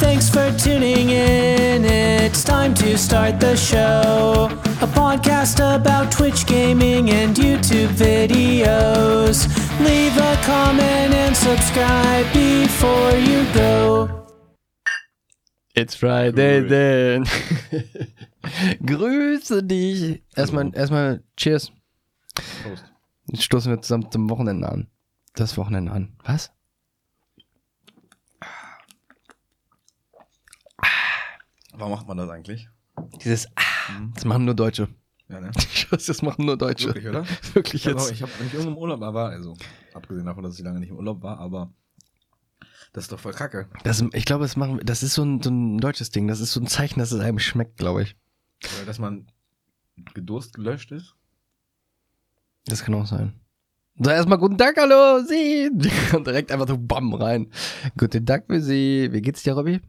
Thanks for tuning in. It's time to start the show. A podcast about Twitch gaming and YouTube videos. Leave a comment and subscribe before you go. It's Friday then. Grüße dich. Erstmal, erstmal Cheers. Prost. Jetzt stoßen wir zusammen zum Wochenende an. Das Wochenende an. Was? Warum macht man das eigentlich? Dieses Ah, das machen nur Deutsche. Ja, ne? Das machen nur Deutsche. Wirklich, oder? Wirklich Ich habe jetzt. ich hab, wenn ich irgendwo im Urlaub war, also abgesehen davon, dass ich lange nicht im Urlaub war, aber das ist doch voll kacke. Das, ich glaube, das machen, das ist so ein, so ein deutsches Ding. Das ist so ein Zeichen, dass es einem schmeckt, glaube ich. Oder dass man gedurst gelöscht ist. Das kann auch sein. So, erstmal guten Tag, hallo, Sie. Und direkt einfach so bam rein. Guten Tag für Sie. Wie geht's dir, Robby?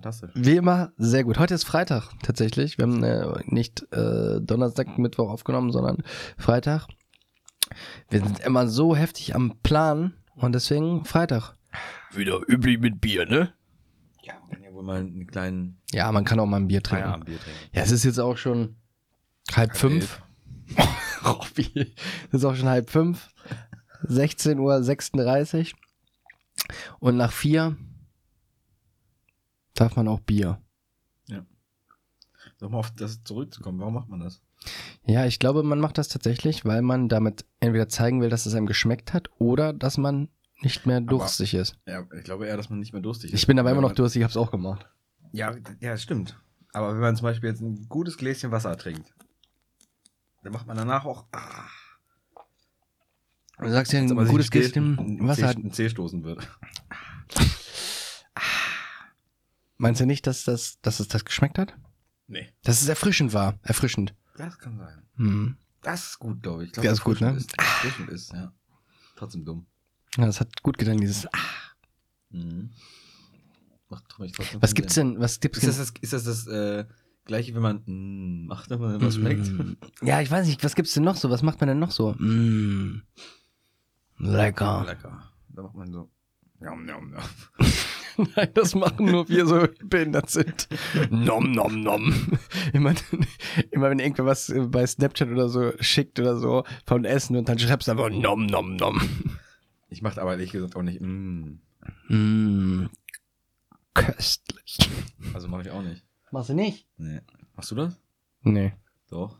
Fantastisch. Wie immer, sehr gut. Heute ist Freitag tatsächlich. Wir haben äh, nicht äh, Donnerstag, Mittwoch aufgenommen, sondern Freitag. Wir sind immer so heftig am Plan und deswegen Freitag. Wieder üblich mit Bier, ne? Ja, man kann ja wohl mal einen kleinen Ja, man kann auch mal ein Bier trinken. Feierabendbier trinken. Ja, es ist jetzt auch schon halb fünf. Robby, es ist auch schon halb fünf. 16.36 Uhr. Und nach vier darf man auch Bier. Sag mal, auf das zurückzukommen, warum macht man das? Ja, ich glaube, man macht das tatsächlich, weil man damit entweder zeigen will, dass es einem geschmeckt hat oder dass man nicht mehr durstig ist. Ja, ich glaube eher, dass man nicht mehr durstig ist. Ich bin aber immer noch durstig, ich hab's auch gemacht. Ja, ja, das stimmt. Aber wenn man zum Beispiel jetzt ein gutes Gläschen Wasser trinkt, dann macht man danach auch. Ah, Du sagst ja, ein gutes Gläschen Wasser ein Zeh stoßen wird. Meinst du nicht, dass, das, dass es das geschmeckt hat? Nee. Dass es erfrischend war. Erfrischend. Das kann sein. Hm. Das ist gut, glaube ich. ich glaub, Das ist gut, ne? Ist, erfrischend ist, ja. Trotzdem dumm. Ja, das hat gut getan, dieses. Ah. Mhm. Macht mich trotzdem Was gibt's denn? Was gibt's Ist das das, ist das, das äh, gleiche, wenn man mm, macht, wenn man was schmeckt? Mm. Ja, ich weiß nicht, was gibt's denn noch so? Was macht man denn noch so? Mm. Lecker. Lecker. Da macht man so. Njam, njam, njam. Nein, das machen nur wir so behindert sind. Nom, nom, nom. Immer, immer wenn irgendwer was äh, bei Snapchat oder so schickt oder so von Essen und dann schreibst du einfach nom, nom, nom. Ich mache aber ehrlich gesagt auch nicht. Mm. Mm. Köstlich. Also mache ich auch nicht. Machst du nicht? Nee. Machst du das? Nee. Doch.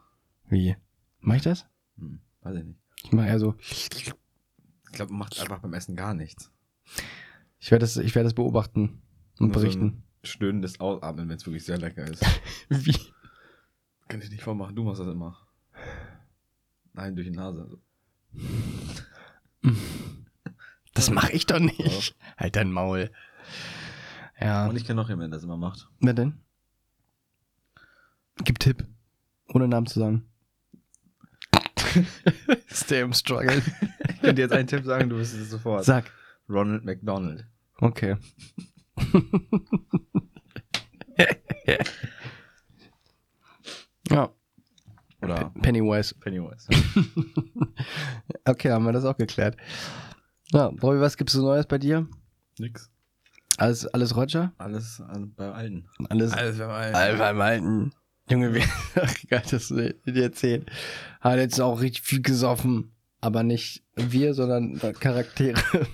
Wie? Mach ich das? Hm. Weiß ich nicht. Ich mach eher so. Ich glaube, man macht einfach beim Essen gar nichts. Ich werde das, ich werde das beobachten und Nur so berichten. ein Stöhnendes Ausatmen, wenn es wirklich sehr lecker ist. Wie? Kann ich nicht vormachen. Du machst das immer. Nein, durch die Nase. Das mache ich doch nicht. Doch. Halt dein Maul. Ja. Und ich kenne noch jemanden, der das immer macht. Wer denn? Gib Tipp. Ohne Namen zu sagen. Stay im Struggle. Ich könnte jetzt einen Tipp sagen, du wirst es sofort. Sag. Ronald McDonald. Okay. ja, Oder Pennywise. Pennywise. Okay, haben wir das auch geklärt. Ja, Bobby, was gibt's so Neues bei dir? Nix. Alles, alles Roger? Alles an- bei Alten. Alles, Alles beim Alten. All beim Alten. Junge, wie ach, geil, dass du dir erzählt. Hat jetzt auch richtig viel gesoffen. Aber nicht wir, sondern Charaktere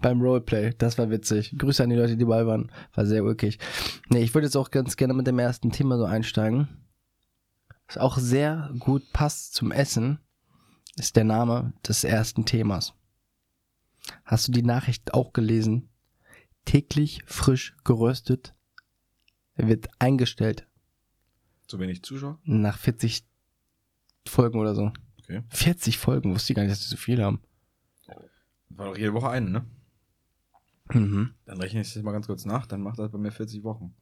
beim Roleplay. Das war witzig. Grüße an die Leute, die dabei waren. War sehr ulkig. Nee, ich würde jetzt auch ganz gerne mit dem ersten Thema so einsteigen. Was auch sehr gut passt zum Essen, ist der Name des ersten Themas. Hast du die Nachricht auch gelesen? Täglich frisch geröstet wird eingestellt Zu wenig Zuschauer? nach 40 Folgen oder so. Okay. 40 Folgen, wusste ich gar nicht, dass die so viel haben. War doch jede Woche eine, ne? Mhm. Dann rechne ich das mal ganz kurz nach, dann macht das bei mir 40 Wochen.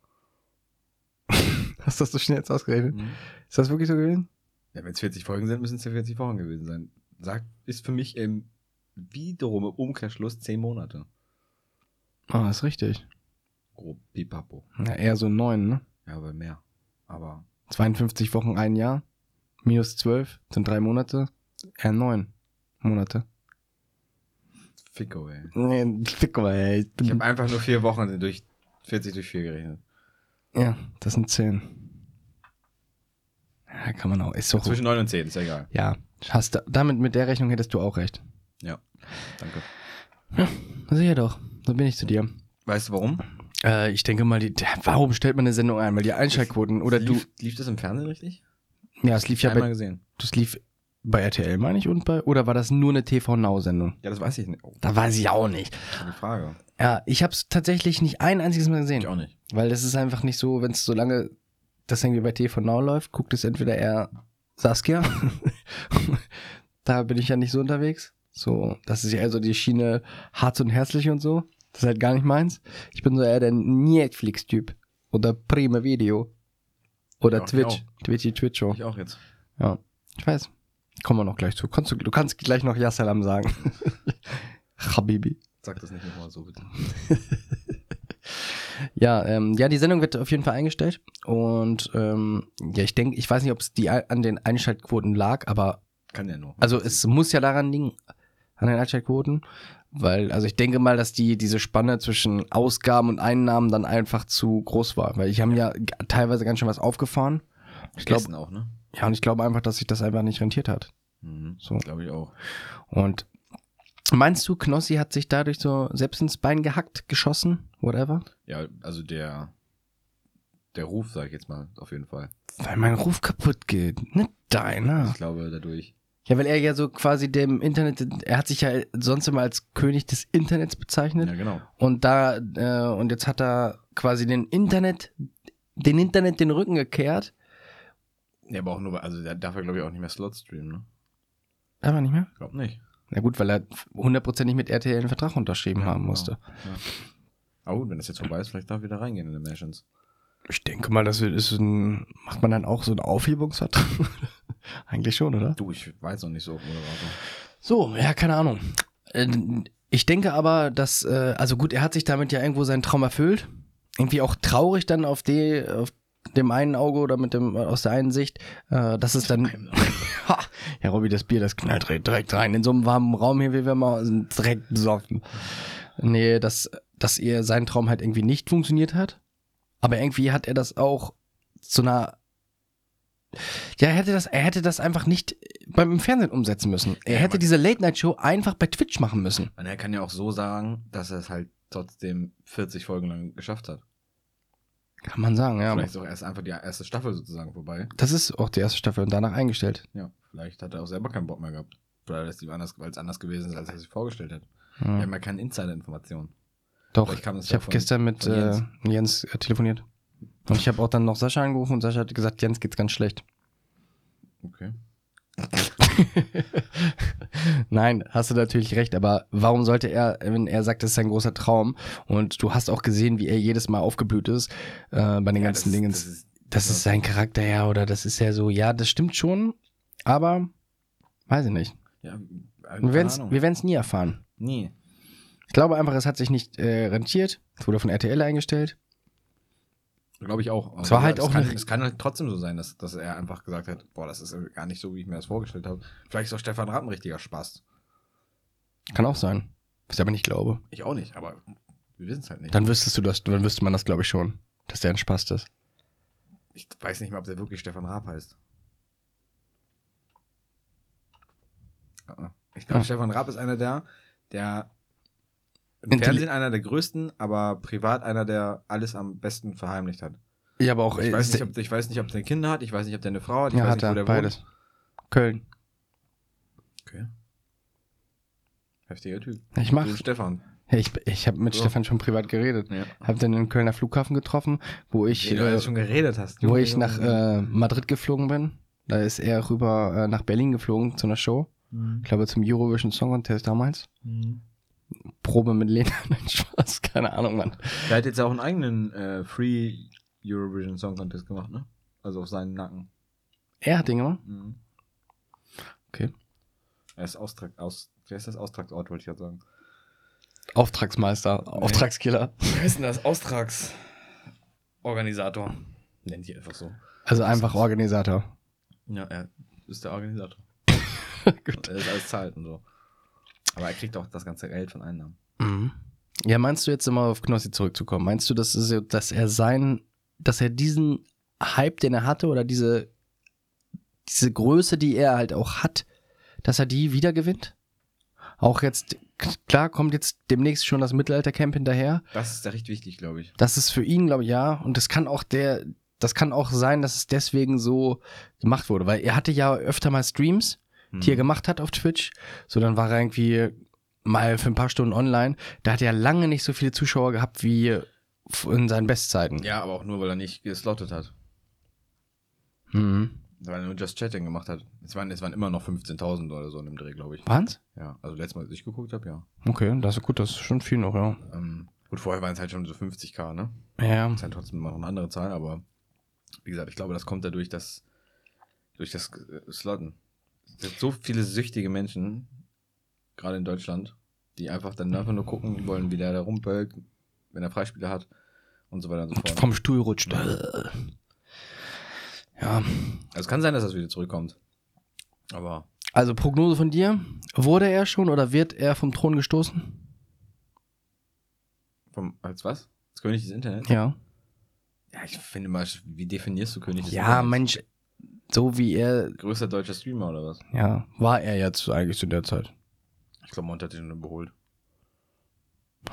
Hast du das so schnell jetzt ausgerechnet? Mhm. Ist das wirklich so gewesen? Ja, wenn es 40 Folgen sind, müssen es ja 40 Wochen gewesen sein. Sagt, ist für mich im wiederum im Umkehrschluss 10 Monate. Ah, ist richtig. Grob, pipapo. Ja, eher so neun, ne? Ja, aber mehr. Aber 52 Wochen, ein Jahr. Minus 12 sind drei Monate. Eher neun Monate. Ficko, ey. Nee, fick mal, ey. Ich habe einfach nur vier Wochen durch 40 durch 4 gerechnet. Ja, das sind 10. Ja, kann man auch. Ist doch. Zwischen 9 und 10, ist ja egal. Ja, hast du, damit mit der Rechnung hättest du auch recht. Ja. Danke. Sicher doch. So bin ich zu dir. Weißt du warum? Äh, ich denke mal, die, warum stellt man eine Sendung ein? Weil die Einschaltquoten oder du. lief, Lief das im Fernsehen richtig? Ja, es lief ja Einmal bei, gesehen. das lief bei RTL, meine ich, und bei, oder war das nur eine TV-Now-Sendung? Ja, das weiß ich nicht. Oh, Da weiß ich auch nicht. gute Frage. Ja, ich habe es tatsächlich nicht ein einziges Mal gesehen. Ich auch nicht. Weil das ist einfach nicht so, wenn es so lange das irgendwie bei TV Now läuft, guckt es entweder eher Saskia. da bin ich ja nicht so unterwegs. So, das ist ja eher so die Schiene hart und herzlich und so. Das ist halt gar nicht meins. Ich bin so eher der Netflix-Typ. Oder Prime Video. Oder Ja, ich Twitch. Twitchy Twitcho. Ich auch jetzt. Ja, ich weiß. Kommen wir noch gleich zu. Kannst du, du kannst gleich noch Yassalam sagen. Habibi. Sag das nicht nochmal so, bitte. Ja, ähm, ja, die Sendung wird auf jeden Fall eingestellt. Und ähm, ja, ich denke, ich weiß nicht, ob es die an den Einschaltquoten lag, aber Kann ja nur. also es muss ja daran liegen, an den Einschaltquoten. Weil, also ich denke mal, dass die diese Spanne zwischen Ausgaben und Einnahmen dann einfach zu groß war. Weil ich habe ja g- teilweise ganz schön was aufgefahren. Ich glaube, auch, ne? ja, und ich glaube einfach, dass sich das einfach nicht rentiert hat. Mhm. So. Glaube ich auch. Und meinst du, Knossi hat sich dadurch so selbst ins Bein gehackt, geschossen, whatever? Ja, also der, der Ruf, sag ich jetzt mal, auf jeden Fall. Weil mein Ruf kaputt geht. Nicht deiner. Ich glaube, dadurch. Ja, weil er ja so quasi dem Internet, er hat sich ja sonst immer als König des Internets bezeichnet. Ja, genau. Und da, äh, und jetzt hat er quasi den Internet, den Internet den Rücken gekehrt. Ja, aber auch nur, also der darf er, glaube ich, auch nicht mehr Slot streamen, ne? Aber nicht mehr. Ich glaube nicht. Na gut, weil er hundertprozentig mit RTL einen Vertrag unterschrieben Ja, haben genau. musste. Ja. Aber gut, wenn das jetzt vorbei ist, vielleicht darf er wieder reingehen in die Mansions. Ich denke mal, das ist ein, macht man dann auch so einen Aufhebungsvertrag? Eigentlich schon, oder? Du, ich weiß noch nicht so, Moderator. So, ja, keine Ahnung. Äh, Ich denke aber, dass, äh, also gut, er hat sich damit ja irgendwo seinen Traum erfüllt. Irgendwie auch traurig dann auf, die, auf dem einen Auge oder mit dem aus der einen Sicht, äh, dass es dann. Ja, Robby, das Bier, das knallt direkt, rein. In so einem warmen Raum hier, wie wir mal direkt besoffen. Nee, dass, dass ihr sein Traum halt irgendwie nicht funktioniert hat. Aber irgendwie hat er das auch zu einer ja, er hätte das, er hätte das einfach nicht beim Fernsehen umsetzen müssen. Er Ja, hätte man- diese Late-Night-Show einfach bei Twitch machen müssen. Und er kann ja auch so sagen, dass er es halt trotzdem 40 Folgen lang geschafft hat. Kann man sagen, ja. vielleicht ist auch erst einfach die erste Staffel sozusagen vorbei. Das ist auch die erste Staffel und danach eingestellt. Ja, vielleicht hat er auch selber keinen Bock mehr gehabt. Oder die anders, weil es anders gewesen ist, als er sich vorgestellt hat. Ja. Wir haben ja keine Insider-Informationen. Doch, ich ja habe gestern mit Jens, äh, Jens äh, telefoniert. Und ich habe auch dann noch Sascha angerufen und Sascha hat gesagt, Jens geht's ganz schlecht. Okay. Nein, hast du natürlich recht, aber warum sollte er, wenn er sagt, das ist sein großer Traum und du hast auch gesehen, wie er jedes Mal aufgeblüht ist äh, bei den Ja, ganzen das- Dingen. das ist- Das ist sein Charakter, ja, oder das ist ja so, ja, das stimmt schon, aber weiß ich nicht. Ja, wir werden es nie erfahren. Nie. Ich glaube einfach, es hat sich nicht äh, rentiert. Es wurde von RTL eingestellt. Glaube ich auch. Es war halt auch kann, eine- Es kann halt trotzdem so sein, dass, dass er einfach gesagt hat, boah, das ist gar nicht so, wie ich mir das vorgestellt habe. Vielleicht ist auch Stefan Rapp ein richtiger Spaß. Kann auch sein. Was ich aber nicht glaube. Ich auch nicht, aber wir wissen es halt nicht. Dann wüsstest du das, dann wüsste man das, glaube ich, schon. Dass der ein Spaß ist. Ich weiß nicht mal, ob der wirklich Stefan Raab heißt. Ah, Ich glaube, Ah. Stefan Raab ist einer der, der im Fernsehen einer der größten, aber privat einer, der alles am besten verheimlicht hat. Ja, aber auch. Ich äh, weiß, nicht, se- ob, ich weiß nicht, ob der Kinder hat, ich weiß nicht, ob der eine Frau hat, ich ja, weiß hat nicht, wo er. der Beides. wohnt. Köln. Okay. Heftiger Typ. Ich mach. Du, Stefan. Ja, ich ich habe mit So. Stefan schon privat geredet. Ja. Hab den im Kölner Flughafen getroffen, wo ich, du äh, schon geredet hast. wo ich nach äh, Madrid geflogen bin. Da ist er rüber äh, nach Berlin geflogen zu einer Show. Mhm. Ich glaube zum Eurovision Song Contest damals. Mhm. Probe mit Lena. Nein, Spaß, keine Ahnung, Mann. Der hat jetzt auch einen eigenen äh, Free Eurovision Song Contest gemacht, ne? Also auf seinen Nacken. Er hat den gemacht. Mhm. Okay. Er ist Austrag, aus, wer ist das Austragsort, wollte ich gerade sagen. Auftragsmeister, Auftragskiller. Wer ist denn das? Austragsorganisator. Nennt die einfach so. Also einfach Organisator. Ja, er ist der Organisator. Gut. Er ist alles zahlt und so. Aber er kriegt auch das ganze Geld von Einnahmen. Mhm. Ja, meinst du jetzt immer auf Knossi zurückzukommen? Meinst du, dass, dass er sein, dass er diesen Hype, den er hatte, oder diese, diese Größe, die er halt auch hat, dass er die wieder gewinnt? Auch jetzt, klar, kommt jetzt demnächst schon das Mittelaltercamp hinterher. Das ist da recht wichtig, glaube ich. Das ist für ihn, glaube ich, ja. Und das kann auch der, das kann auch sein, dass es deswegen so gemacht wurde, weil er hatte ja öfter mal Streams, die er Mhm. gemacht hat auf Twitch. So, dann war er irgendwie mal für ein paar Stunden online. Da hat er lange nicht so viele Zuschauer gehabt wie in seinen Bestzeiten. Ja, aber auch nur, weil er nicht geslottet hat. Mhm. Weil er nur Just Chatting gemacht hat. Es waren, es waren immer noch 15.000 oder so in dem Dreh, glaube ich. Waren's? Ja, also letztes Mal, als ich geguckt habe, ja. Okay, das ist gut, das ist schon viel noch, ja. Ähm, gut, vorher waren es halt schon so 50k, ne? Ja. Das ist halt trotzdem noch eine andere Zahl, aber wie gesagt, ich glaube, das kommt dadurch, dass durch das äh, Slotten. Es gibt so viele süchtige Menschen, gerade in Deutschland, die einfach dann einfach nur gucken wollen, wie der da rumpölt, wenn er Freispieler hat und so weiter und so fort. Vom Stuhl rutscht. Ja. Also es kann sein, dass das wieder zurückkommt. Aber Also Prognose von dir. Wurde er schon oder wird er vom Thron gestoßen? vom, als was? Als König des Internets? Ja. Ja, ich finde mal, wie definierst du König des Ja, Internets? Mensch, so wie er, Größter deutscher Streamer oder was? ja, war er jetzt eigentlich zu der Zeit. Ich glaube, Monte hat schon überholt.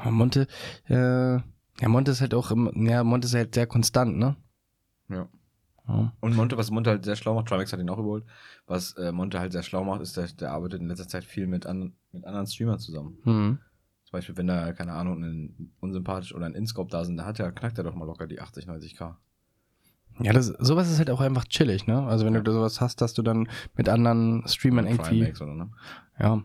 Monte, äh, ja, Monte ist halt auch, im, ja, Monte ist halt sehr konstant, ne? Ja. Ja. Und Monte, was Monte halt sehr schlau macht, Trimax hat ihn auch überholt, was äh, Monte halt sehr schlau macht, ist, der, der arbeitet in letzter Zeit viel mit, an, mit anderen Streamern zusammen. Mhm. Zum Beispiel, wenn da, keine Ahnung, ein unsympathisch oder ein Inscope da sind, da hat er, knackt er doch mal locker die 80, 90k. Ja, das, sowas ist halt auch einfach chillig, ne? Also wenn Ja. du sowas hast, dass du dann mit anderen Streamern irgendwie, Trimax oder ne? ja.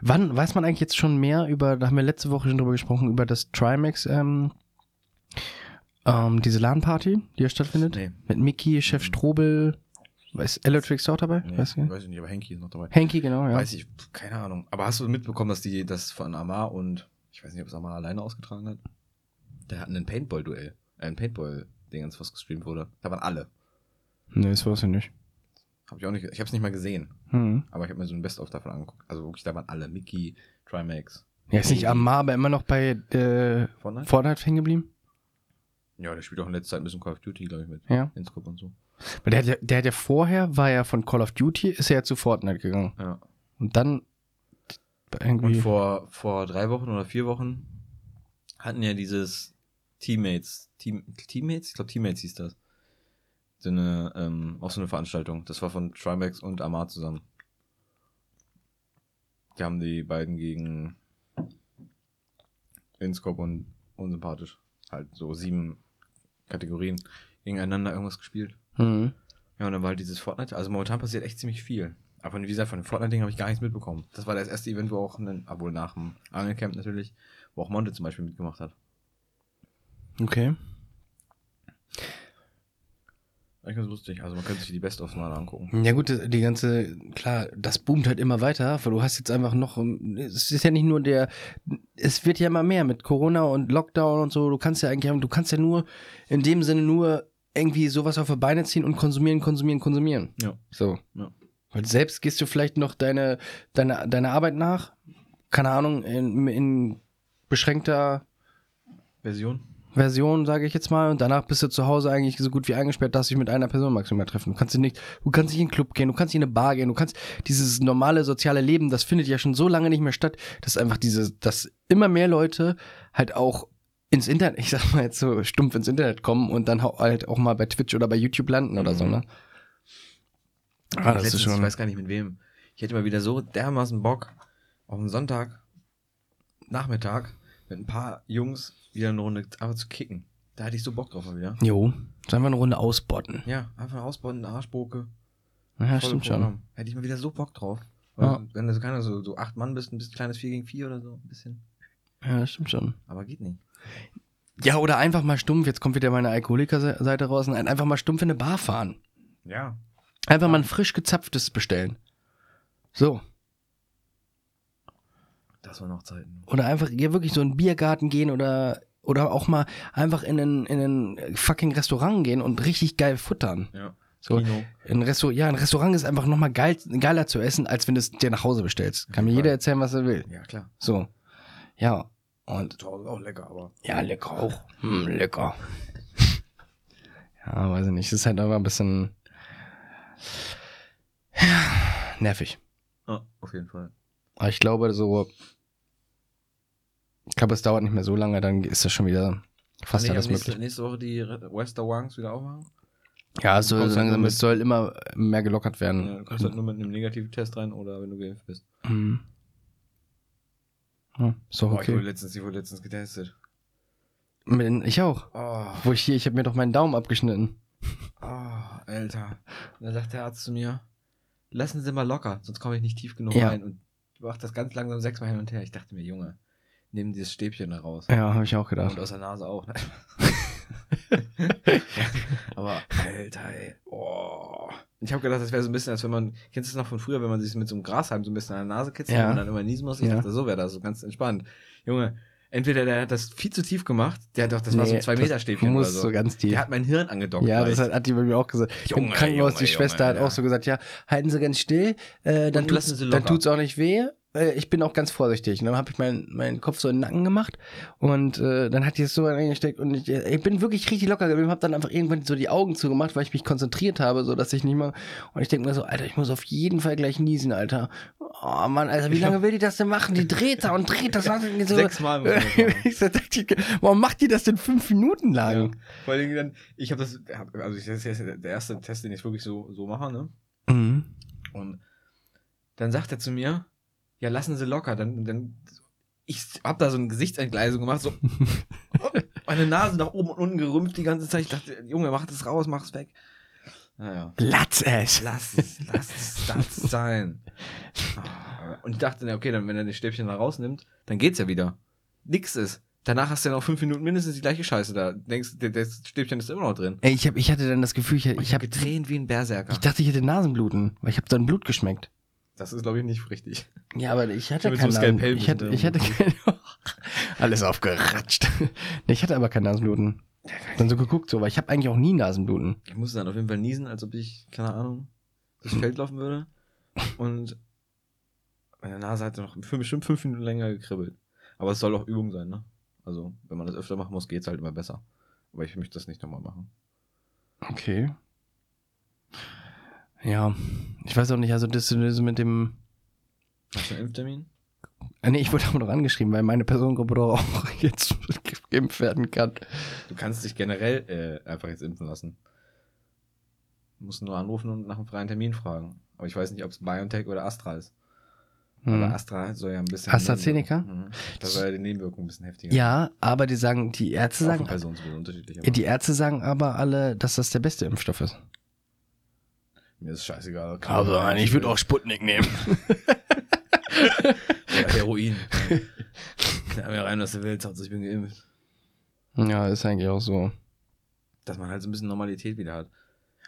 Wann, weiß man eigentlich jetzt schon mehr über, da haben wir letzte Woche schon drüber gesprochen, über das Trimax, ähm, ähm, diese LAN-Party, die ja stattfindet? Nee. Mit Mickey, Chef Strobel, ist Electric auch dabei? Nee, weiß ich nicht, aber Henki ist noch dabei. Henky, genau, ja. Weiß ich, keine Ahnung. Aber hast du mitbekommen, dass die das von Amar und ich weiß nicht, ob es Amar alleine ausgetragen hat? Der hatten ein Paintball-Duell. Ein Paintball-Dingens, was gestreamt wurde. Da waren alle. Nee, das weiß ich nicht. Hab ich auch nicht, ich hab's nicht mal gesehen. Hm. Aber ich habe mir so ein Best-of davon angeguckt. Also wirklich, da waren alle. Mickey, Trimax. Ja, ist nicht Amar, aber immer noch bei äh, Fortnite? Fortnite hängen geblieben? Ja, der spielt auch in letzter Zeit ein bisschen Call of Duty, glaube ich, mit. Ja. Inscope und so. Weil der, hat ja, der hat ja vorher, war ja von Call of Duty, ist er ja zu Fortnite gegangen. Ja. Und dann Und irgendwie. vor, vor drei Wochen oder vier Wochen hatten ja dieses Teammates. Team, Teammates? Ich glaube, Teammates hieß das. So eine, ähm, auch so eine Veranstaltung. Das war von Trimax und Amar zusammen. Die haben die beiden gegen Inscope und unsympathisch. Halt so sieben Kategorien gegeneinander irgendwas gespielt. Mhm. Ja, und dann war halt dieses Fortnite. Also momentan passiert echt ziemlich viel. Aber wie gesagt, von dem Fortnite-Ding habe ich gar nichts mitbekommen. Das war das erste Event, wo auch, ein, obwohl nach dem Angelcamp natürlich, wo auch Monte zum Beispiel mitgemacht hat. Okay. Eigentlich ganz lustig. Also man könnte sich die Best-ofs mal angucken. Ja gut, die ganze, klar, das boomt halt immer weiter, weil du hast jetzt einfach noch, es ist ja nicht nur der, es wird ja immer mehr mit Corona und Lockdown und so, du kannst ja eigentlich, du kannst ja nur, in dem Sinne nur irgendwie sowas auf die Beine ziehen und konsumieren, konsumieren, konsumieren. Ja. So. Ja. Weil selbst gehst du vielleicht noch deine, deine, deine Arbeit nach, keine Ahnung, in, in beschränkter Version? Version, sage ich jetzt mal, und danach bist du zu Hause eigentlich so gut wie eingesperrt, darfst dich mit einer Person maximal treffen. Du kannst nicht, du kannst nicht in den Club gehen, du kannst nicht in eine Bar gehen, du kannst dieses normale soziale Leben, das findet ja schon so lange nicht mehr statt, dass einfach diese, dass immer mehr Leute halt auch ins Internet, ich sag mal jetzt so stumpf ins Internet kommen und dann halt auch mal bei Twitch oder bei YouTube landen oder so, ne? Ah, das ist Letztens, schon. Ich weiß gar nicht mit wem. Ich hätte mal wieder so dermaßen Bock auf einen Sonntag, Nachmittag, mit ein paar Jungs wieder eine Runde einfach zu kicken. Da hatte ich so Bock drauf mal wieder. Jo, sollen wir eine Runde ausbotten? Ja, einfach ausbauen, eine Arschboke. Ja, stimmt schon. Hätte ich mal wieder so Bock drauf. Ja. Wenn du so, keine, so, so acht Mann bist, ein bisschen kleines 4 gegen 4 oder so, ein bisschen. Ja, das stimmt schon. Aber geht nicht. Ja, oder einfach mal stumpf, jetzt kommt wieder meine Alkoholiker-Seite raus, nein, einfach mal stumpf in eine Bar fahren. Ja. Einfach mal ein frisch gezapftes bestellen. So. Das waren noch Zeiten. Oder einfach ja, wirklich so in einen Biergarten gehen oder, oder auch mal einfach in ein, in ein fucking Restaurant gehen und richtig geil futtern. Ja. So, Kino. ein Restaurant, ja, ein Restaurant ist einfach nochmal geil, geiler zu essen, als wenn du es dir nach Hause bestellst. Kann mir jeder erzählen, was er will. Ja, klar. So. Ja. Und Zu Hause auch lecker, aber. ja, lecker auch. Hm, lecker. ja, weiß ich nicht. Es ist halt aber ein bisschen nervig. Ja, auf jeden Fall. Aber ich glaube, so. Ich glaube, es dauert nicht mehr so lange, dann ist das schon wieder fast Kann alles nächste, möglich. nächste Woche die Wester Wangs wieder aufmachen? Ja, es soll langsam, es soll immer mehr gelockert werden. Ja, du kommst halt nur mit einem negativen Test rein oder wenn du geimpft bist. Mhm. Ja, ist doch Boah, ich wurde okay. letztens, ich wurde letztens getestet. Ich auch. Oh, Wo ich hier, ich habe mir doch meinen Daumen abgeschnitten. oh, Alter. Und dann sagt der Arzt zu mir, lassen Sie mal locker, sonst komme ich nicht tief genug Ja. rein. Und macht das ganz langsam sechsmal hin und her. Ich dachte mir, Junge, nimm dieses Stäbchen da raus. Ja, habe ich auch Und gedacht. aus der Nase auch. ne? Aber, Alter, ey. Oh. Ich habe gedacht, das wäre so ein bisschen, als wenn man, kennst du das noch von früher, wenn man sich mit so einem Grashalm so ein bisschen an der Nase kitzelt Ja. und dann immer niesen muss? Ich Ja. dachte, so wäre das, so ganz entspannt. Junge, entweder der hat das viel zu tief gemacht, der hat doch, das war so ein Nee, 2 Meter Stäbchen musst so. so ganz tief. Der hat mein Hirn angedockt. Ja, gleich. das hat, hat die bei mir auch gesagt. Junge, Im Krankenhaus, Junge, die Schwester Junge, hat auch ja. so gesagt, ja, halten Sie ganz still, äh, dann tut's, dann tut's auch nicht weh. Äh, ich bin auch ganz vorsichtig. Und dann habe ich meinen meinen Kopf so in den Nacken gemacht und äh, dann hat die es so eingesteckt und ich, ich bin wirklich richtig locker geblieben, habe dann einfach irgendwann so die Augen zugemacht, weil ich mich konzentriert habe, so dass ich nicht mal und ich denke mir so, Alter, ich muss auf jeden Fall gleich niesen, Alter. Oh Mann, Alter, wie lange will die das denn machen? Die dreht da und dreht das. so. Sechsmal muss warum macht die das denn fünf Minuten lang? Ja. Vor allem dann, ich habe das, also das ist der erste Test, den ich wirklich so, so mache, ne? Mhm. Und dann sagt er zu mir, ja, lassen Sie locker. Dann, dann ich hab da so eine Gesichtsentgleisung gemacht, so meine Nase nach oben und unten gerümpft die ganze Zeit. Ich dachte, Junge, mach das raus, mach es weg. Naja. Latz es. Lass es, lass es, lass es sein. Und ich dachte, na, okay, dann, wenn er das Stäbchen da rausnimmt, dann geht's ja wieder. Nix ist. Danach hast du ja noch fünf Minuten mindestens die gleiche Scheiße da. Denkst, der- das Stäbchen ist immer noch drin. Ey, ich, hab, ich hatte dann das Gefühl, ich, Und ich, hab, getränt wie ein Berserker. ich dachte, ich hätte Nasenbluten, weil ich habe dann Blut geschmeckt. Das ist, glaube ich, nicht richtig. Ja, aber ich hatte Ja, mit kein so Nasen, ich hatte, ich hatte kein, alles aufgeratscht. ich hatte aber kein Nasenbluten. Dann so geguckt, so, weil ich habe eigentlich auch nie Nasenbluten. Ich musste dann auf jeden Fall niesen, als ob ich, keine Ahnung, durchs Feld laufen würde. Und meine Nase hat noch für bestimmt fünf Minuten länger gekribbelt. Aber es soll auch Übung sein, ne? Also, wenn man das öfter machen muss, geht's halt immer besser. Aber ich möchte das nicht nochmal machen. Okay. Ja, ich weiß auch nicht, also das mit dem. Hast du einen Impftermin? Ah, nee, ich wurde aber noch angeschrieben, weil meine Personengruppe doch auch jetzt geimpft werden kann. Du kannst dich generell äh, einfach jetzt impfen lassen. Du musst nur anrufen und nach einem freien Termin fragen. Aber ich weiß nicht, ob es BioNTech oder Astra ist. Aber Hm. Astra soll ja ein bisschen. AstraZeneca? Mhm. Da soll ja die Nebenwirkungen ein bisschen heftiger Ja, aber die sagen, die Ärzte sagen, aber die Ärzte sagen aber alle, dass das der beste Impfstoff ist. Mir ist scheißegal. Sputnik nehmen. Oder Heroin. Knall mir rein, was du willst, Hauptsache ich bin geimpft. Ja, ist eigentlich auch so. Dass man halt so ein bisschen Normalität wieder hat.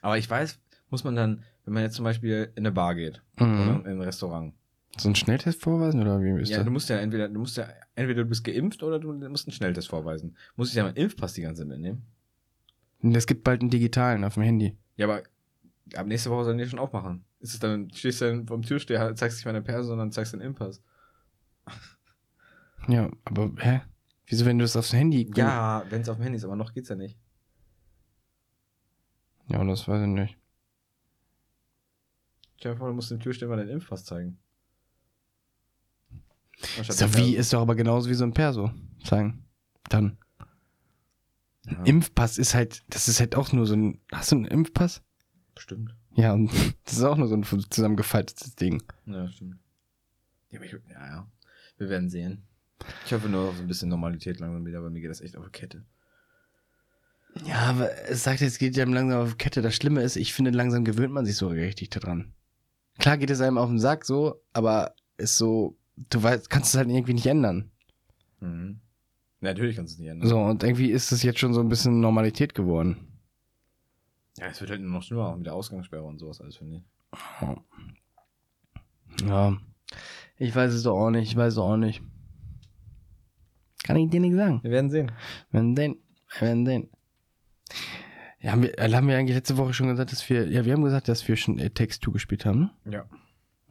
Aber ich weiß, muss man dann, wenn man jetzt zum Beispiel in eine Bar geht Mhm. oder in ein Restaurant. So ein Schnelltest vorweisen oder wie ist Ja, das? du musst ja entweder, du musst ja, entweder du bist geimpft oder du musst einen Schnelltest vorweisen. Muss ich ja meinen Impfpass die ganze Zeit mitnehmen? Es gibt bald einen digitalen auf dem Handy. Ja, aber ab nächste Woche sollen die schon aufmachen. Ist es dann, stehst du dann vom Türsteher, zeigst nicht meine Perso, sondern zeigst den Impfpass. Ja, aber hä? Wieso, wenn du das aufs Handy Ja, wenn es auf dem Handy ist, aber noch geht's ja nicht. Ja, das weiß ich nicht. Stell dir vor, du musst dem Türsteher mal deinen Impfpass zeigen. Ist doch, wie, ist doch aber genauso wie so ein Perso. Sagen. Dann. Ja, Impfpass ist halt, das ist halt auch nur so ein. Hast du einen Impfpass? Bestimmt. Ja, und das ist auch nur so ein zusammengefaltetes Ding. Ja, stimmt. Ja, ich, ja, ja. Wir werden sehen. Ich hoffe nur auf so ein bisschen Normalität langsam wieder, weil mir geht das echt auf die Kette. Ja, aber es sagt, es geht ja langsam auf die Kette. Das Schlimme ist, ich finde, langsam gewöhnt man sich so richtig daran. Klar geht es einem auf den Sack so, aber ist so, du weißt, kannst es halt irgendwie nicht ändern. Mhm. Natürlich kannst du es nicht ändern. So, und irgendwie ist es jetzt schon so ein bisschen Normalität geworden. Ja, es wird halt nur noch schlimmer, auch mit der Ausgangssperre und sowas alles, finde ich. Ja. Ich weiß es doch auch nicht, ich weiß es auch nicht. Kann ich dir nicht sagen. Wir werden sehen. Wir werden sehen. Wir werden sehen. Ja, haben wir, äh, haben wir eigentlich letzte Woche schon gesagt, dass wir, ja, wir haben gesagt, dass wir schon äh, Text 2 gespielt haben, ne? Ja.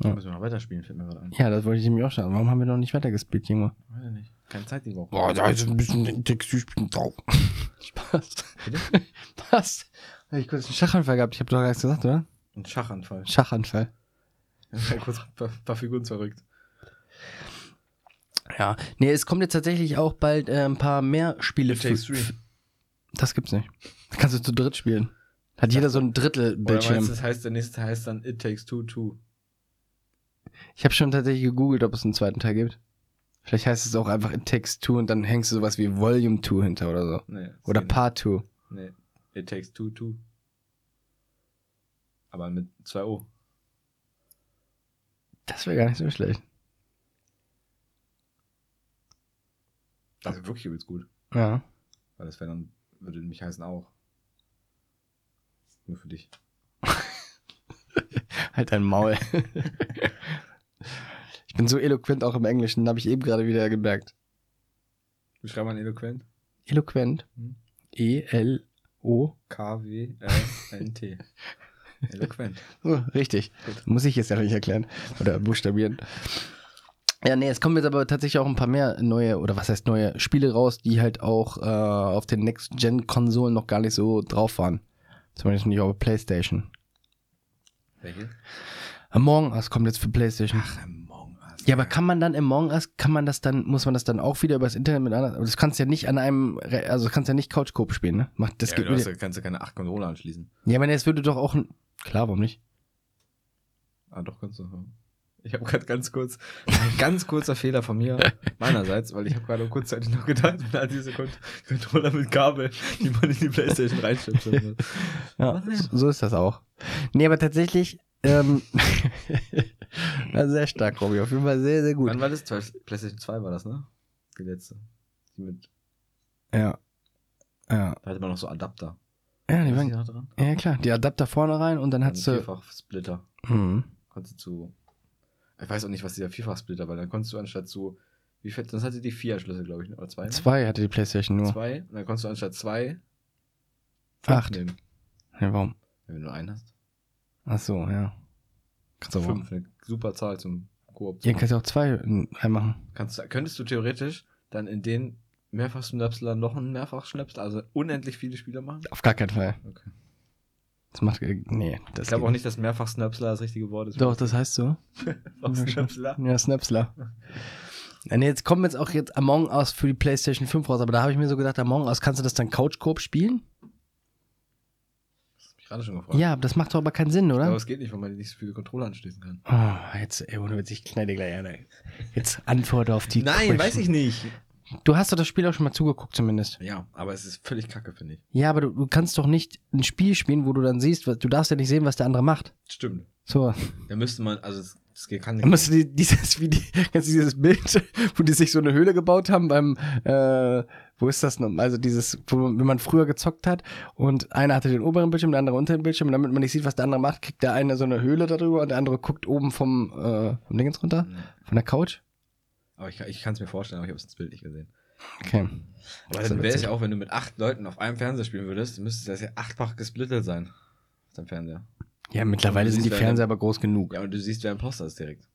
Ja. Müssen wir noch weiterspielen, fällt mir gerade ein. Ja, das wollte ich nämlich auch sagen. Warum haben wir noch nicht weitergespielt, Junge? Weiß ich nicht. Keine Zeit die Woche. Boah, da ist ein bisschen Textilspielen drauf. Spaß. Bitte? Was? Hab ich kurz einen Schachanfall gehabt? Ich hab doch gar nichts gesagt, oder? Ein Schachanfall. Schachanfall. Ja, kurz ein paar, paar Figuren verrückt. Ja. Nee, es kommt jetzt tatsächlich auch bald äh, ein paar mehr Spiele. It Takes für- Three. Das gibt's nicht. Da kannst du zu dritt spielen. Hat jeder so ein Drittel Oder Bildschirm. meinst du, das heißt, der nächste heißt dann It Takes Two Two. Ich habe schon tatsächlich gegoogelt, ob es einen zweiten Teil gibt. Vielleicht heißt es auch einfach It Takes Two und dann hängst du sowas wie Volume 2 hinter oder so. Nee. Oder geht Part 2. nicht. Nee. It Takes Two Two. Aber mit zwei O. Das wäre gar nicht so schlecht. Das ist wirklich übelst gut. Ja. Weil das wäre dann, würde nämlich heißen auch. Nur für dich. Halt dein Maul. ich bin so eloquent auch im Englischen, habe ich eben gerade wieder gemerkt. Wie schreibt man eloquent? Eloquent. Hm. E-L-O. K-W-L-N-T. eloquent. Richtig. Gut. Muss ich jetzt ja nicht erklären. Oder buchstabieren. Ja, nee, es kommen jetzt aber tatsächlich auch ein paar mehr neue, oder was heißt neue Spiele raus, die halt auch äh, auf den Next-Gen-Konsolen noch gar nicht so drauf waren. Zumindest nicht auf Playstation. Welche? Among Us kommt jetzt für Playstation. Ach. Ja, aber kann man dann Among Us, kann man das dann, muss man das dann auch wieder übers Internet mit anderen, aber das kannst du ja nicht an einem, also das kannst ja nicht Couch-Coop spielen, ne? Macht, das ja, geht du hast, ja- kannst ja keine 8 Controller anschließen. ja, aber nee, es würde doch auch, ein, klar, warum nicht? Ah, doch, kannst du. Ich habe gerade ganz kurz, ein ganz kurzer Fehler von mir, meinerseits, weil ich habe gerade kurzzeitig noch gedacht, all diese Kont Controller mit Kabel, die man in die Playstation muss. Ja, so ist das auch. Nee, aber tatsächlich, ähm, sehr stark, Robbie, auf jeden Fall sehr, sehr gut. Wann war das? Playstation 2 war das, ne? Die letzte. Die mit, Ja. Ja. da hatte man noch so Adapter. Ja, die waren, dran? ja klar, die Adapter vorne rein und dann hat's du, Vierfach-Splitter. hm, Konntest du zu, ich weiß auch nicht, was dieser Vierfach-Splitter war, dann konntest du anstatt zu, wie viel, das hatte die vier Schlüssel, glaube ich, ne? oder zwei? ne? zwei hatte die Playstation nur. Zwei, und dann konntest du anstatt zwei Acht. nehmen. Ja, warum? Wenn du nur einen hast. Ach so, ja. Kannst du Fünf, eine super Zahl zum Koop. ja, kannst du auch zwei in- reinmachen. Kannst, du- könntest du theoretisch dann in den Mehrfach-Schnäpsler noch einen Mehrfach-Schnäpsler, also unendlich viele Spieler machen? Auf gar keinen Fall. Okay. Das macht, äh, nee, das Ich glaube auch nicht, dass Mehrfach-Schnäpsler das richtige Wort ist. Doch, das heißt so. Schnäpsler. Ja, Snapsler. Nee, jetzt kommen jetzt auch jetzt Among Us für die PlayStation 5 raus, aber da habe ich mir so gedacht, Among Us, kannst du das dann Couch-Coop spielen? Gerade schon gefragt. Ja, das macht doch aber keinen Sinn, Aber oder? es geht nicht, weil man nicht so viele Controller anschließen kann. Oh, jetzt, ey, ohne Witz, ich knall gleich an. Jetzt antworte auf die Nein, Question. weiß ich nicht. Du hast doch das Spiel auch schon mal zugeguckt zumindest. Ja, aber es ist völlig kacke, finde ich. Ja, aber du, du kannst doch nicht ein Spiel spielen, wo du dann siehst, was, du darfst ja nicht sehen, was der andere macht. Stimmt. So, Da müsste man, also es, es kann nicht. musst du die, dieses Video, kennst du dieses Bild, wo die sich so eine Höhle gebaut haben beim, äh, wo ist das noch? Also dieses, wo, wenn man früher gezockt hat und einer hatte den oberen Bildschirm, der andere unter dem Bildschirm und damit man nicht sieht, was der andere macht, kriegt der eine so eine Höhle darüber und der andere guckt oben vom, äh, vom Dingens runter, Nee. von der Couch. Aber ich, ich kann es mir vorstellen, aber ich habe das Bild nicht gesehen. Okay. Aber Das dann wäre es ja auch, wenn du mit acht Leuten auf einem Fernseher spielen würdest, müsste das ja achtfach gesplittet sein. Auf deinem Fernseher. Ja, mittlerweile Du sind die Fernseher aber groß genug. Ja, und du siehst, wer Imposter ist direkt.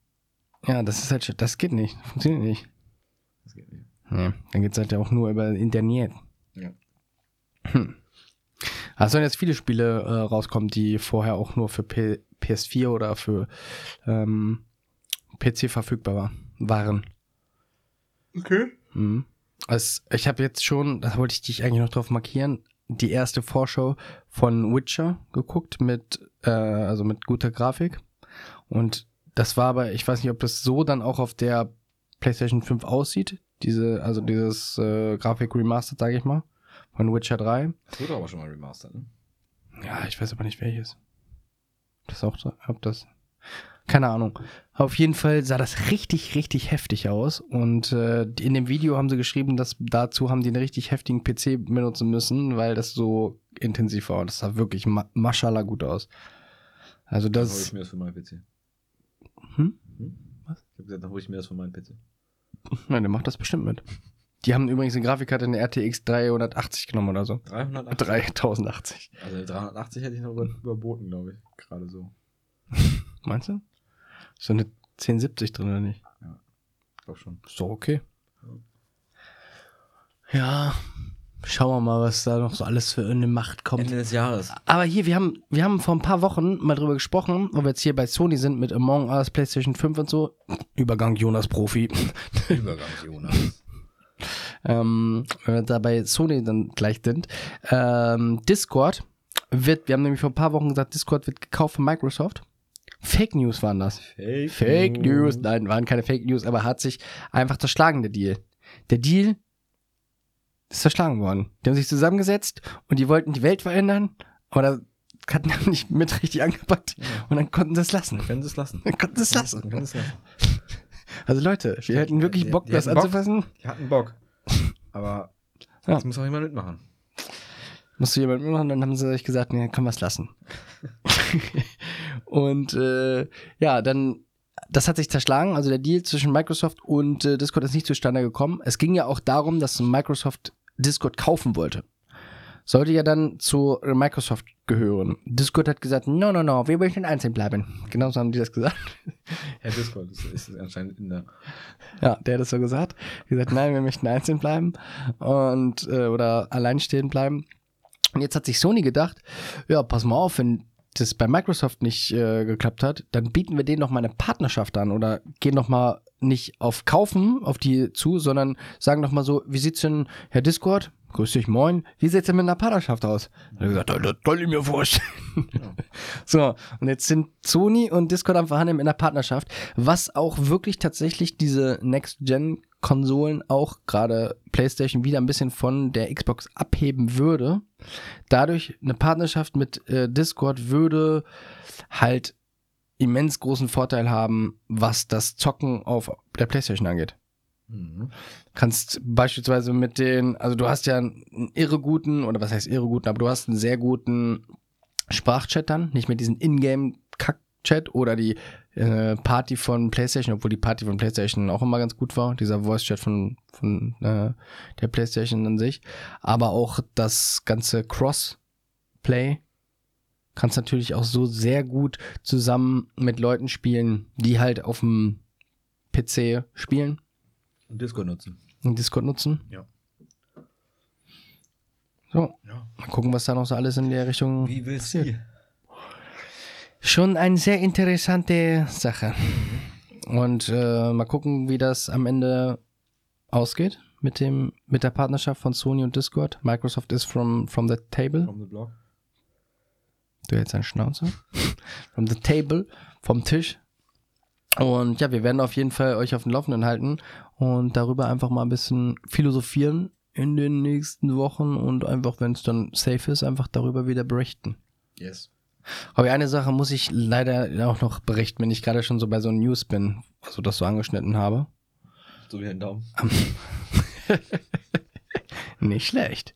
Ja, das ist halt, das geht nicht, funktioniert nicht. Das geht nicht. Nee, dann geht's halt ja auch nur über Internet. Ja. Hm. Es sollen jetzt viele Spiele äh, rauskommen, die vorher auch nur für P PS4 oder für ähm, PC verfügbar war, waren. Okay. Mhm. Also ich habe jetzt schon, da wollte ich dich eigentlich noch drauf markieren, die erste Vorschau von Witcher geguckt mit, äh, also mit guter Grafik. Und das war aber, ich weiß nicht, ob das so dann auch auf der PlayStation 5 aussieht. Diese, also dieses äh, Grafik Remastered, sage ich mal, von Witcher 3. Das wurde aber schon mal remastered, ne? Ja, ich weiß aber nicht welches. Das auch, so- ob das. Keine Ahnung. Auf jeden Fall sah das richtig, richtig heftig aus. Und äh, in dem Video haben sie geschrieben, dass dazu haben die einen richtig heftigen PC benutzen müssen, weil das so intensiv war. Und das sah wirklich ma maschallah gut aus. Also Dann hole ich das. mir das für meinen PC. Hm? Was? Ich habe gesagt, dann hole ich mir das für meinen PC. Nein, der macht das bestimmt mit. Die haben übrigens eine Grafikkarte eine RTX 380 genommen oder so. 380? 3080. Also 380 hätte ich noch über, überboten, glaube ich. Gerade so. Meinst du? So eine 1070 drin, oder nicht? Ich glaube schon. Ist doch okay. Ja, schauen wir mal, was da noch so alles für eine Macht kommt. Ende des Jahres. Aber hier, wir haben, wir haben vor ein paar Wochen mal drüber gesprochen, wo wir jetzt hier bei Sony sind mit Among Us, PlayStation 5 und so. Übergang Jonas Profi. Übergang, Jonas. ähm, wenn wir da bei Sony dann gleich sind. Ähm, Discord wird, wir haben nämlich vor ein paar Wochen gesagt, Discord wird gekauft von Microsoft. Fake News waren das. Fake, Fake News. Nein, waren keine Fake News, aber hat sich einfach zerschlagen, der Deal. Der Deal ist zerschlagen worden. Die haben sich zusammengesetzt und die wollten die Welt verändern, aber da hatten die nicht mit richtig angepackt und dann konnten sie es lassen. Können sie es lassen. Dann konnten sie es lassen. Können sie es lassen. Also Leute, wir hätten wirklich die- Bock, die das hätten Bock. anzufassen. Die hatten Bock. Aber Ja. jetzt muss auch jemand mitmachen. Musste jemand mitmachen, dann haben sie sich gesagt, nee, können wir es lassen. und äh, ja, dann, das hat sich zerschlagen, also der Deal zwischen Microsoft und äh, Discord ist nicht zustande gekommen. Es ging ja auch darum, dass Microsoft Discord kaufen wollte. Sollte ja dann zu Microsoft gehören. Discord hat gesagt, no, no, no, wir möchten einzeln bleiben. Genauso haben die das gesagt. Herr Discord ist, ist anscheinend in der. Ja, der hat das so gesagt. gesagt, nein, wir möchten einzeln bleiben und äh, oder allein stehen bleiben. Und jetzt hat sich Sony gedacht, ja, pass mal auf, wenn das bei Microsoft nicht äh, geklappt hat, dann bieten wir denen noch mal eine Partnerschaft an oder gehen noch mal nicht auf Kaufen auf die zu, sondern sagen noch mal so, wie sieht's denn, Herr Discord, grüß dich, moin, wie sieht's denn mit einer Partnerschaft aus? Und er gesagt, das soll ich mir vorstellen. So, und jetzt sind Sony und Discord am Verhandeln in einer Partnerschaft, was auch wirklich tatsächlich diese Next-Gen-Konsolen, auch gerade PlayStation, wieder ein bisschen von der Xbox abheben würde. Dadurch eine Partnerschaft mit äh, Discord würde halt immens großen Vorteil haben, was das Zocken auf der PlayStation angeht Mhm. kannst beispielsweise mit den, also du hast ja einen irre guten, oder was heißt irre guten, aber du hast einen sehr guten Sprachchat dann, nicht mehr diesen Ingame-Kack-Chat oder die äh, Party von PlayStation, obwohl die Party von PlayStation auch immer ganz gut war, dieser Voice-Chat von, von äh, der PlayStation an sich, aber auch das ganze Cross-Play kannst natürlich auch so sehr gut zusammen mit Leuten spielen, die halt auf dem PC spielen Und Discord nutzen. und Discord nutzen. Ja. So, Ja. mal gucken, was da noch so alles in der Richtung. Wie willst du? Schon eine sehr interessante Sache. Und äh, mal gucken, wie das am Ende ausgeht mit dem mit der Partnerschaft von Sony und Discord. Microsoft ist from from the table. From the block. Du hältst einen Schnauze. from the table, vom Tisch. Und ja, wir werden auf jeden Fall euch auf dem Laufenden halten und darüber einfach mal ein bisschen philosophieren in den nächsten Wochen und einfach, wenn es dann safe ist, einfach darüber wieder berichten. Yes. Aber eine Sache muss ich leider auch noch berichten, wenn ich gerade schon so bei so News bin, also das so angeschnitten habe. So wie ein Daumen. Nicht schlecht.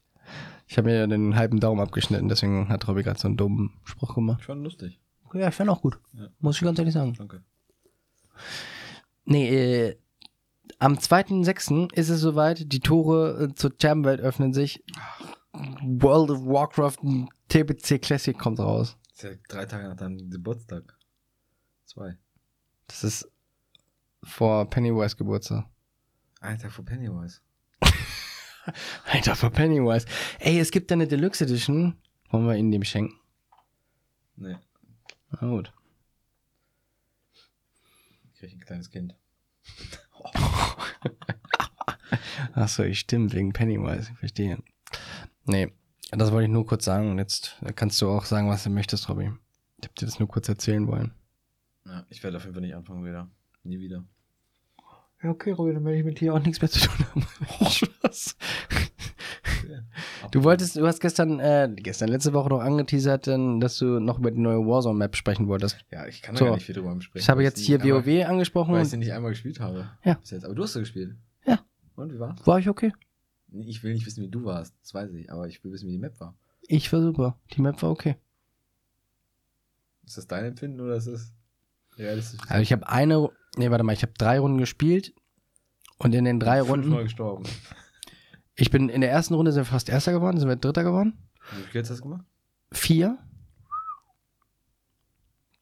Ich habe mir den halben Daumen abgeschnitten, deswegen hat Robby gerade so einen dummen Spruch gemacht. Schon lustig. Ja, ich fand auch gut. Ja. Muss ich ganz ehrlich sagen. Danke. Nee, äh, am 2.6. ist es soweit, die Tore äh, zur Champ-Welt öffnen sich. World of Warcraft TBC Classic kommt raus. Das ist ja drei Tage nach deinem Geburtstag. Zwei. Das ist vor Pennywise Geburtstag. Ein Tag vor Pennywise. Alter, vor Pennywise. Ey, es gibt da eine Deluxe Edition. Wollen wir ihnen dem schenken? Nee, Na gut. Ich krieg ein kleines Kind. Achso, ich stimmt, wegen Pennywise. Ich verstehe. Nee, das wollte ich nur kurz sagen. Und jetzt kannst du auch sagen, was du möchtest, Robby. Ich hab dir das nur kurz erzählen wollen. Ja, ich werde auf jeden Fall nicht anfangen wieder. Nie wieder. Ja, okay, Robby, dann werde ich mit dir auch nichts mehr zu tun haben. Spaß. Du wolltest, du hast gestern, äh, gestern, letzte Woche noch angeteasert, dass du noch über die neue Warzone-Map sprechen wolltest. Ja, ich kann da So. gar nicht viel drüber sprechen. Ich habe jetzt hier nicht einmal- WoW angesprochen. Weil ich sie nicht einmal gespielt habe. Ja. Bis jetzt. Aber du hast sie gespielt. Ja. Und wie war's? War ich okay? Ich will nicht wissen, wie du warst. Das weiß ich. Aber ich will wissen, wie die Map war. Ich war super. Die Map war okay. Ist das dein Empfinden oder ist es realistisch? Also ich habe eine, nee, warte mal, ich habe drei Runden gespielt und in den drei Runden, gestorben. Ich bin in der ersten Runde sind wir fast Erster geworden, sind wir Dritter geworden. Wie viel hast du gemacht? Vier.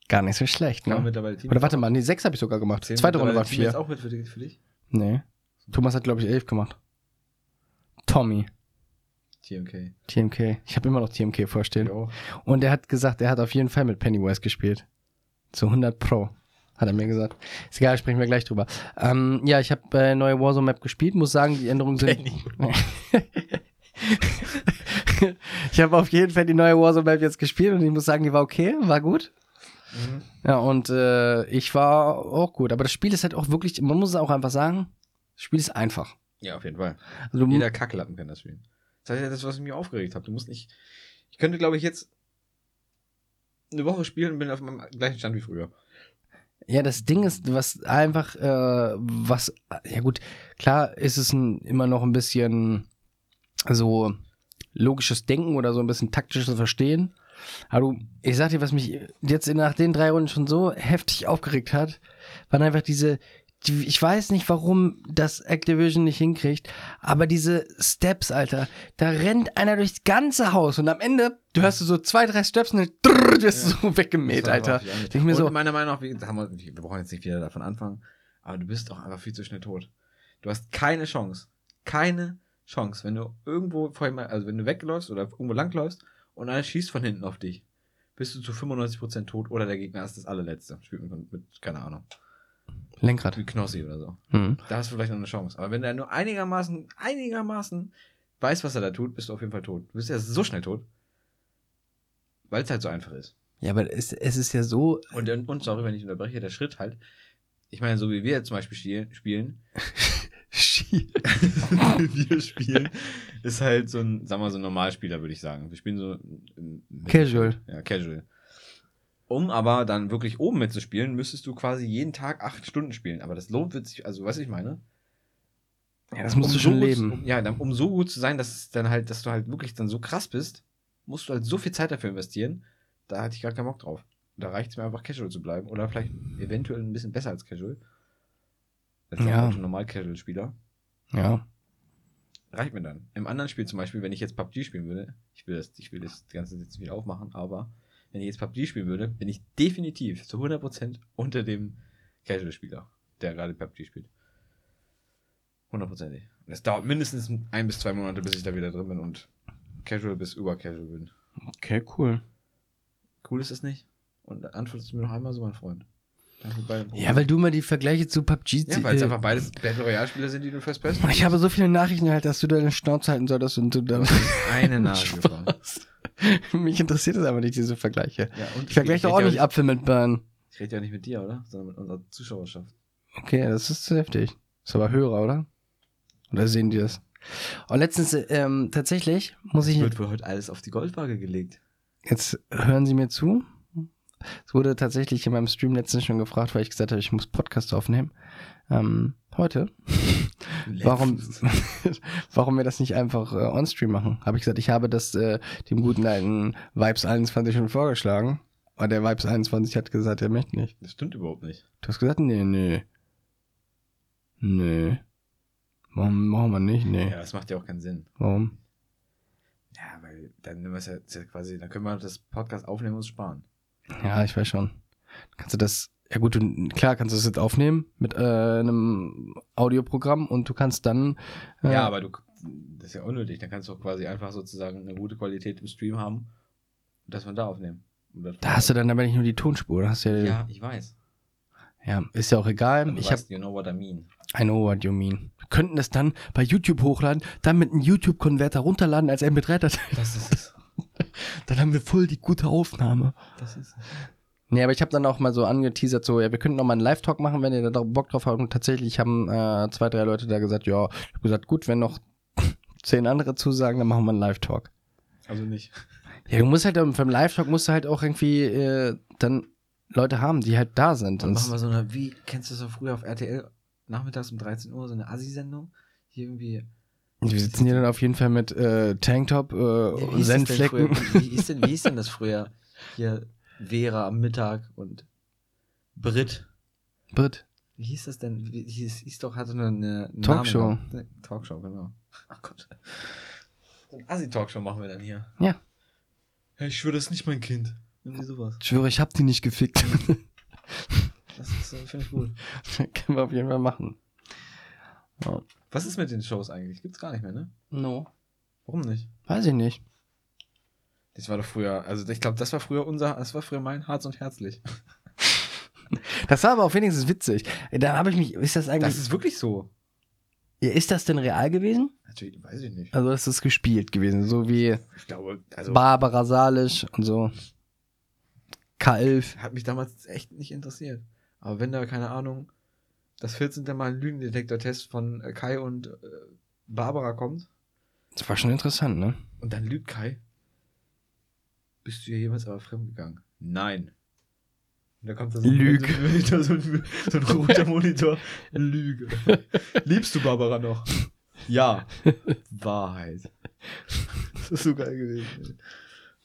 Gar nicht so schlecht, ne? Oder warte mal, nee, sechs habe ich sogar gemacht. Zählen Zweite Runde war Team vier. auch mit für, dich- für dich? Nee. Thomas hat, glaube ich, elf gemacht. Tommy, TMK. TMK. Ich habe immer noch TMK vorstehen. Jo. Und er hat gesagt, er hat auf jeden Fall mit Pennywise gespielt. Zu 100 Pro. Hat er mir gesagt. Ist egal, sprechen wir gleich drüber. Ähm, ja, ich habe äh, neue Warzone-Map gespielt. Muss sagen, die Änderungen sind. ich habe auf jeden Fall die neue Warzone-Map jetzt gespielt und ich muss sagen, die war okay, war gut. Mhm. Ja, und äh, ich war auch gut. Aber das Spiel ist halt auch wirklich, man muss es auch einfach sagen, das Spiel ist einfach. Ja, auf jeden Fall. Also, Jeder Kacklappen kann das spielen. Das ist ja das, was mich aufgeregt hat. Du musst nicht. Ich könnte, glaube ich, jetzt eine Woche spielen und bin auf meinem gleichen Stand wie früher. Ja, das Ding ist, was einfach, äh, was, ja gut, klar ist es ein, immer noch ein bisschen so logisches Denken oder so ein bisschen taktisches Verstehen. Aber du, ich sag dir, was mich jetzt nach den drei Runden schon so heftig aufgeregt hat, waren einfach diese, die, ich weiß nicht, warum das Activision nicht hinkriegt, aber diese Steps, Alter, da rennt einer durchs ganze Haus und am Ende, du hörst so zwei, drei Steps und dann drrr, wirst du so weggemäht, Alter. ich mir so, meiner Meinung nach, wir, wir brauchen jetzt nicht wieder davon anfangen, aber du bist auch einfach viel zu schnell tot. Du hast keine Chance. Keine Chance. Wenn du irgendwo also wenn du wegläufst oder irgendwo langläufst und einer schießt von hinten auf dich, bist du zu 95% tot oder der Gegner ist das allerletzte. Spielt mit, mit keine Ahnung, Lenkrad. wie Knossi oder so. Hm. Da hast du vielleicht noch eine Chance. Aber wenn er nur einigermaßen, einigermaßen weiß, was er da tut, bist du auf jeden Fall tot. Du bist ja so schnell tot. Weil es halt so einfach ist. Ja, aber es, es ist ja so, Und, und, und sorry, wenn ich unterbreche, der Schritt halt. Ich meine, so wie wir jetzt zum Beispiel spielen, spielen wir spielen, ist halt so ein, sagen wir mal, so ein Normalspieler, würde ich sagen. Wir spielen so Casual. Ja, casual. Um aber dann wirklich oben mitzuspielen, müsstest du quasi jeden Tag acht Stunden spielen. Aber das lohnt wird sich, also was ich meine. Ja, das musst du so schon gut, leben. Um, ja, dann, um so gut zu sein, dass es dann halt, dass du halt wirklich dann so krass bist, musst du halt so viel Zeit dafür investieren. Da hatte ich gar keinen Bock drauf. Da reicht es mir einfach casual zu bleiben. Oder vielleicht eventuell ein bisschen besser als casual. Als Ja. ja. normal casual Spieler. Ja. Reicht mir dann. Im anderen Spiel zum Beispiel, wenn ich jetzt PUBG spielen würde, ich will das, ich will das Ganze jetzt wieder aufmachen, aber wenn ich jetzt PUBG spielen würde, bin ich definitiv zu 100% unter dem Casual-Spieler, der gerade PUBG spielt. Hundertprozentig. Und Es dauert mindestens ein bis zwei Monate, bis ich da wieder drin bin und Casual bis über Casual bin. Okay, cool. Cool ist es nicht? Und antwortest du mir noch einmal so, mein Freund. Ja, weil du mal die Vergleiche zu PUBG ja, weil es äh, einfach beides Battle Royale-Spieler sind, die du First Person Ich habe so viele Nachrichten halt, dass du deine Schnauze halten solltest und du dann. eine Nachricht bekommen. Mich interessiert das aber nicht, diese Vergleiche. Ja, Ich vergleiche rede auch nicht Apfel mit Birnen. Ich rede ja nicht mit dir, oder? Sondern mit unserer Zuschauerschaft. Okay, das ist zu heftig. Ist aber Hörer, oder? Oder sehen die das? Und letztens, ähm, tatsächlich, muss ich. Wird wohl heute alles auf die Goldwaage gelegt. Jetzt hören Sie mir zu. Es wurde tatsächlich in meinem Stream letztens schon gefragt, weil ich gesagt habe, ich muss Podcast aufnehmen. Ähm, heute. Warum, warum wir das nicht einfach äh, on-stream machen? Habe ich gesagt, ich habe das äh, dem guten alten Vibes 21 schon vorgeschlagen. Aber der Vibes 21 hat gesagt, er möchte nicht. Das stimmt überhaupt nicht. Du hast gesagt, nee, nee. Nee. Warum machen wir nicht? Nee. Ja, das macht ja auch keinen Sinn. Warum? Ja, weil dann nehmen wir es ja, ja quasi, dann können wir das Podcast aufnehmen und sparen. Ja, ich weiß schon. Kannst du das, ja gut, du, klar kannst du das jetzt aufnehmen mit äh, einem Audioprogramm und du kannst dann. Äh, Ja, aber du, das ist ja unnötig. Dann kannst du auch quasi einfach sozusagen eine gute Qualität im Stream haben und das von da aufnehmen. Da hast du dann aber nicht nur die Tonspur, da hast du ja, Ja, ich weiß. ja, ist ja auch egal. Aber ich weißt, you know what I mean. I know what you mean. Wir könnten das dann bei YouTube hochladen, dann mit einem YouTube-Konverter runterladen als MP3-Datei. Das ist es. Dann haben wir voll die gute Aufnahme. Das ist es. Nee, aber ich habe dann auch mal so angeteasert, so, ja, wir könnten noch mal einen Live-Talk machen, wenn ihr da Bock drauf habt. Und tatsächlich haben äh, zwei, drei Leute da gesagt, ja, ich habe gesagt, gut, wenn noch zehn andere zusagen, dann machen wir einen Live-Talk. Also nicht. Ja, du musst halt ähm, beim Live-Talk musst du halt auch irgendwie äh, dann Leute haben, die halt da sind. Dann machen wir so eine, wie, kennst du das so früher auf RTL? Nachmittags um 13 Uhr, so eine Assi-Sendung? Hier irgendwie. wir sitzen hier dann auf jeden Fall mit äh, Tanktop, äh, Ja, früher? Wie, ist denn, wie hieß denn das früher? Hier Vera am Mittag und Brit. Brit. Wie hieß das denn? Wie, hieß, hieß doch, hatte eine, eine einen Talkshow. Ne, Talkshow, genau. Ach Gott. So eine Assi-Talkshow machen wir dann hier. Ja. Ja, ich schwöre, das ist nicht mein Kind. Irgendwie sowas. Ich schwöre, ich hab die nicht gefickt. Das ist, äh, finde ich gut. Können wir auf jeden Fall machen. Ja. Was ist mit den Shows eigentlich? Gibt's gar nicht mehr, ne? No. Warum nicht? Weiß ich nicht. Das war doch früher, also ich glaube, das war früher unser, das war früher mein Harz und Herzlich. Das war aber auch wenigstens witzig. Da habe ich mich, ist das eigentlich, Das ist wirklich so. Ja, ist das denn real gewesen? Natürlich, weiß ich nicht. Also ist es gespielt gewesen, so wie glaube, also Barbara Salisch und so. K11. hat mich damals echt nicht interessiert. Aber wenn da, keine Ahnung, das 14. Mal ein Lügendetektor-Test von äh, Kai und äh, Barbara kommt Das war schon interessant, ne? und dann lügt Kai, bist du ihr jemals aber fremdgegangen? Nein. Und da kommt da so ein, Lüge. So so ein, so ein roter Monitor. Lüge. Liebst du Barbara noch? Ja. Wahrheit. Das ist so geil gewesen. ey.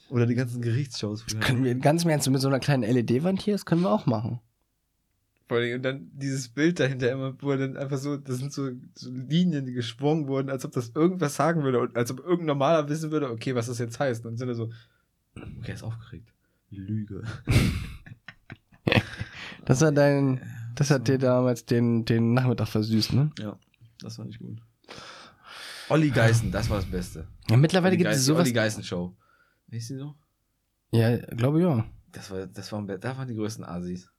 Oder die ganzen Gerichtsshows. Können wir ganz im Ernst mit so einer kleinen LED-Wand hier, das können wir auch machen. Vor allem, und dann dieses Bild dahinter immer, wo dann einfach so, das sind so, so Linien, die geschwungen wurden, als ob das irgendwas sagen würde und als ob irgendein Normaler wissen würde, okay, was das jetzt heißt. Und dann sind er so, okay, er ist aufgeregt. Lüge. Das hat dein, das hat dir damals den, den Nachmittag versüßt, ne? Ja, das fand ich gut. Olli Geißen, das war das Beste. Ja, mittlerweile Olli gibt es sowas. Olli Geißen Show. Ist die so? Ja, glaube ja. Das war, das waren, da waren die größten Asis.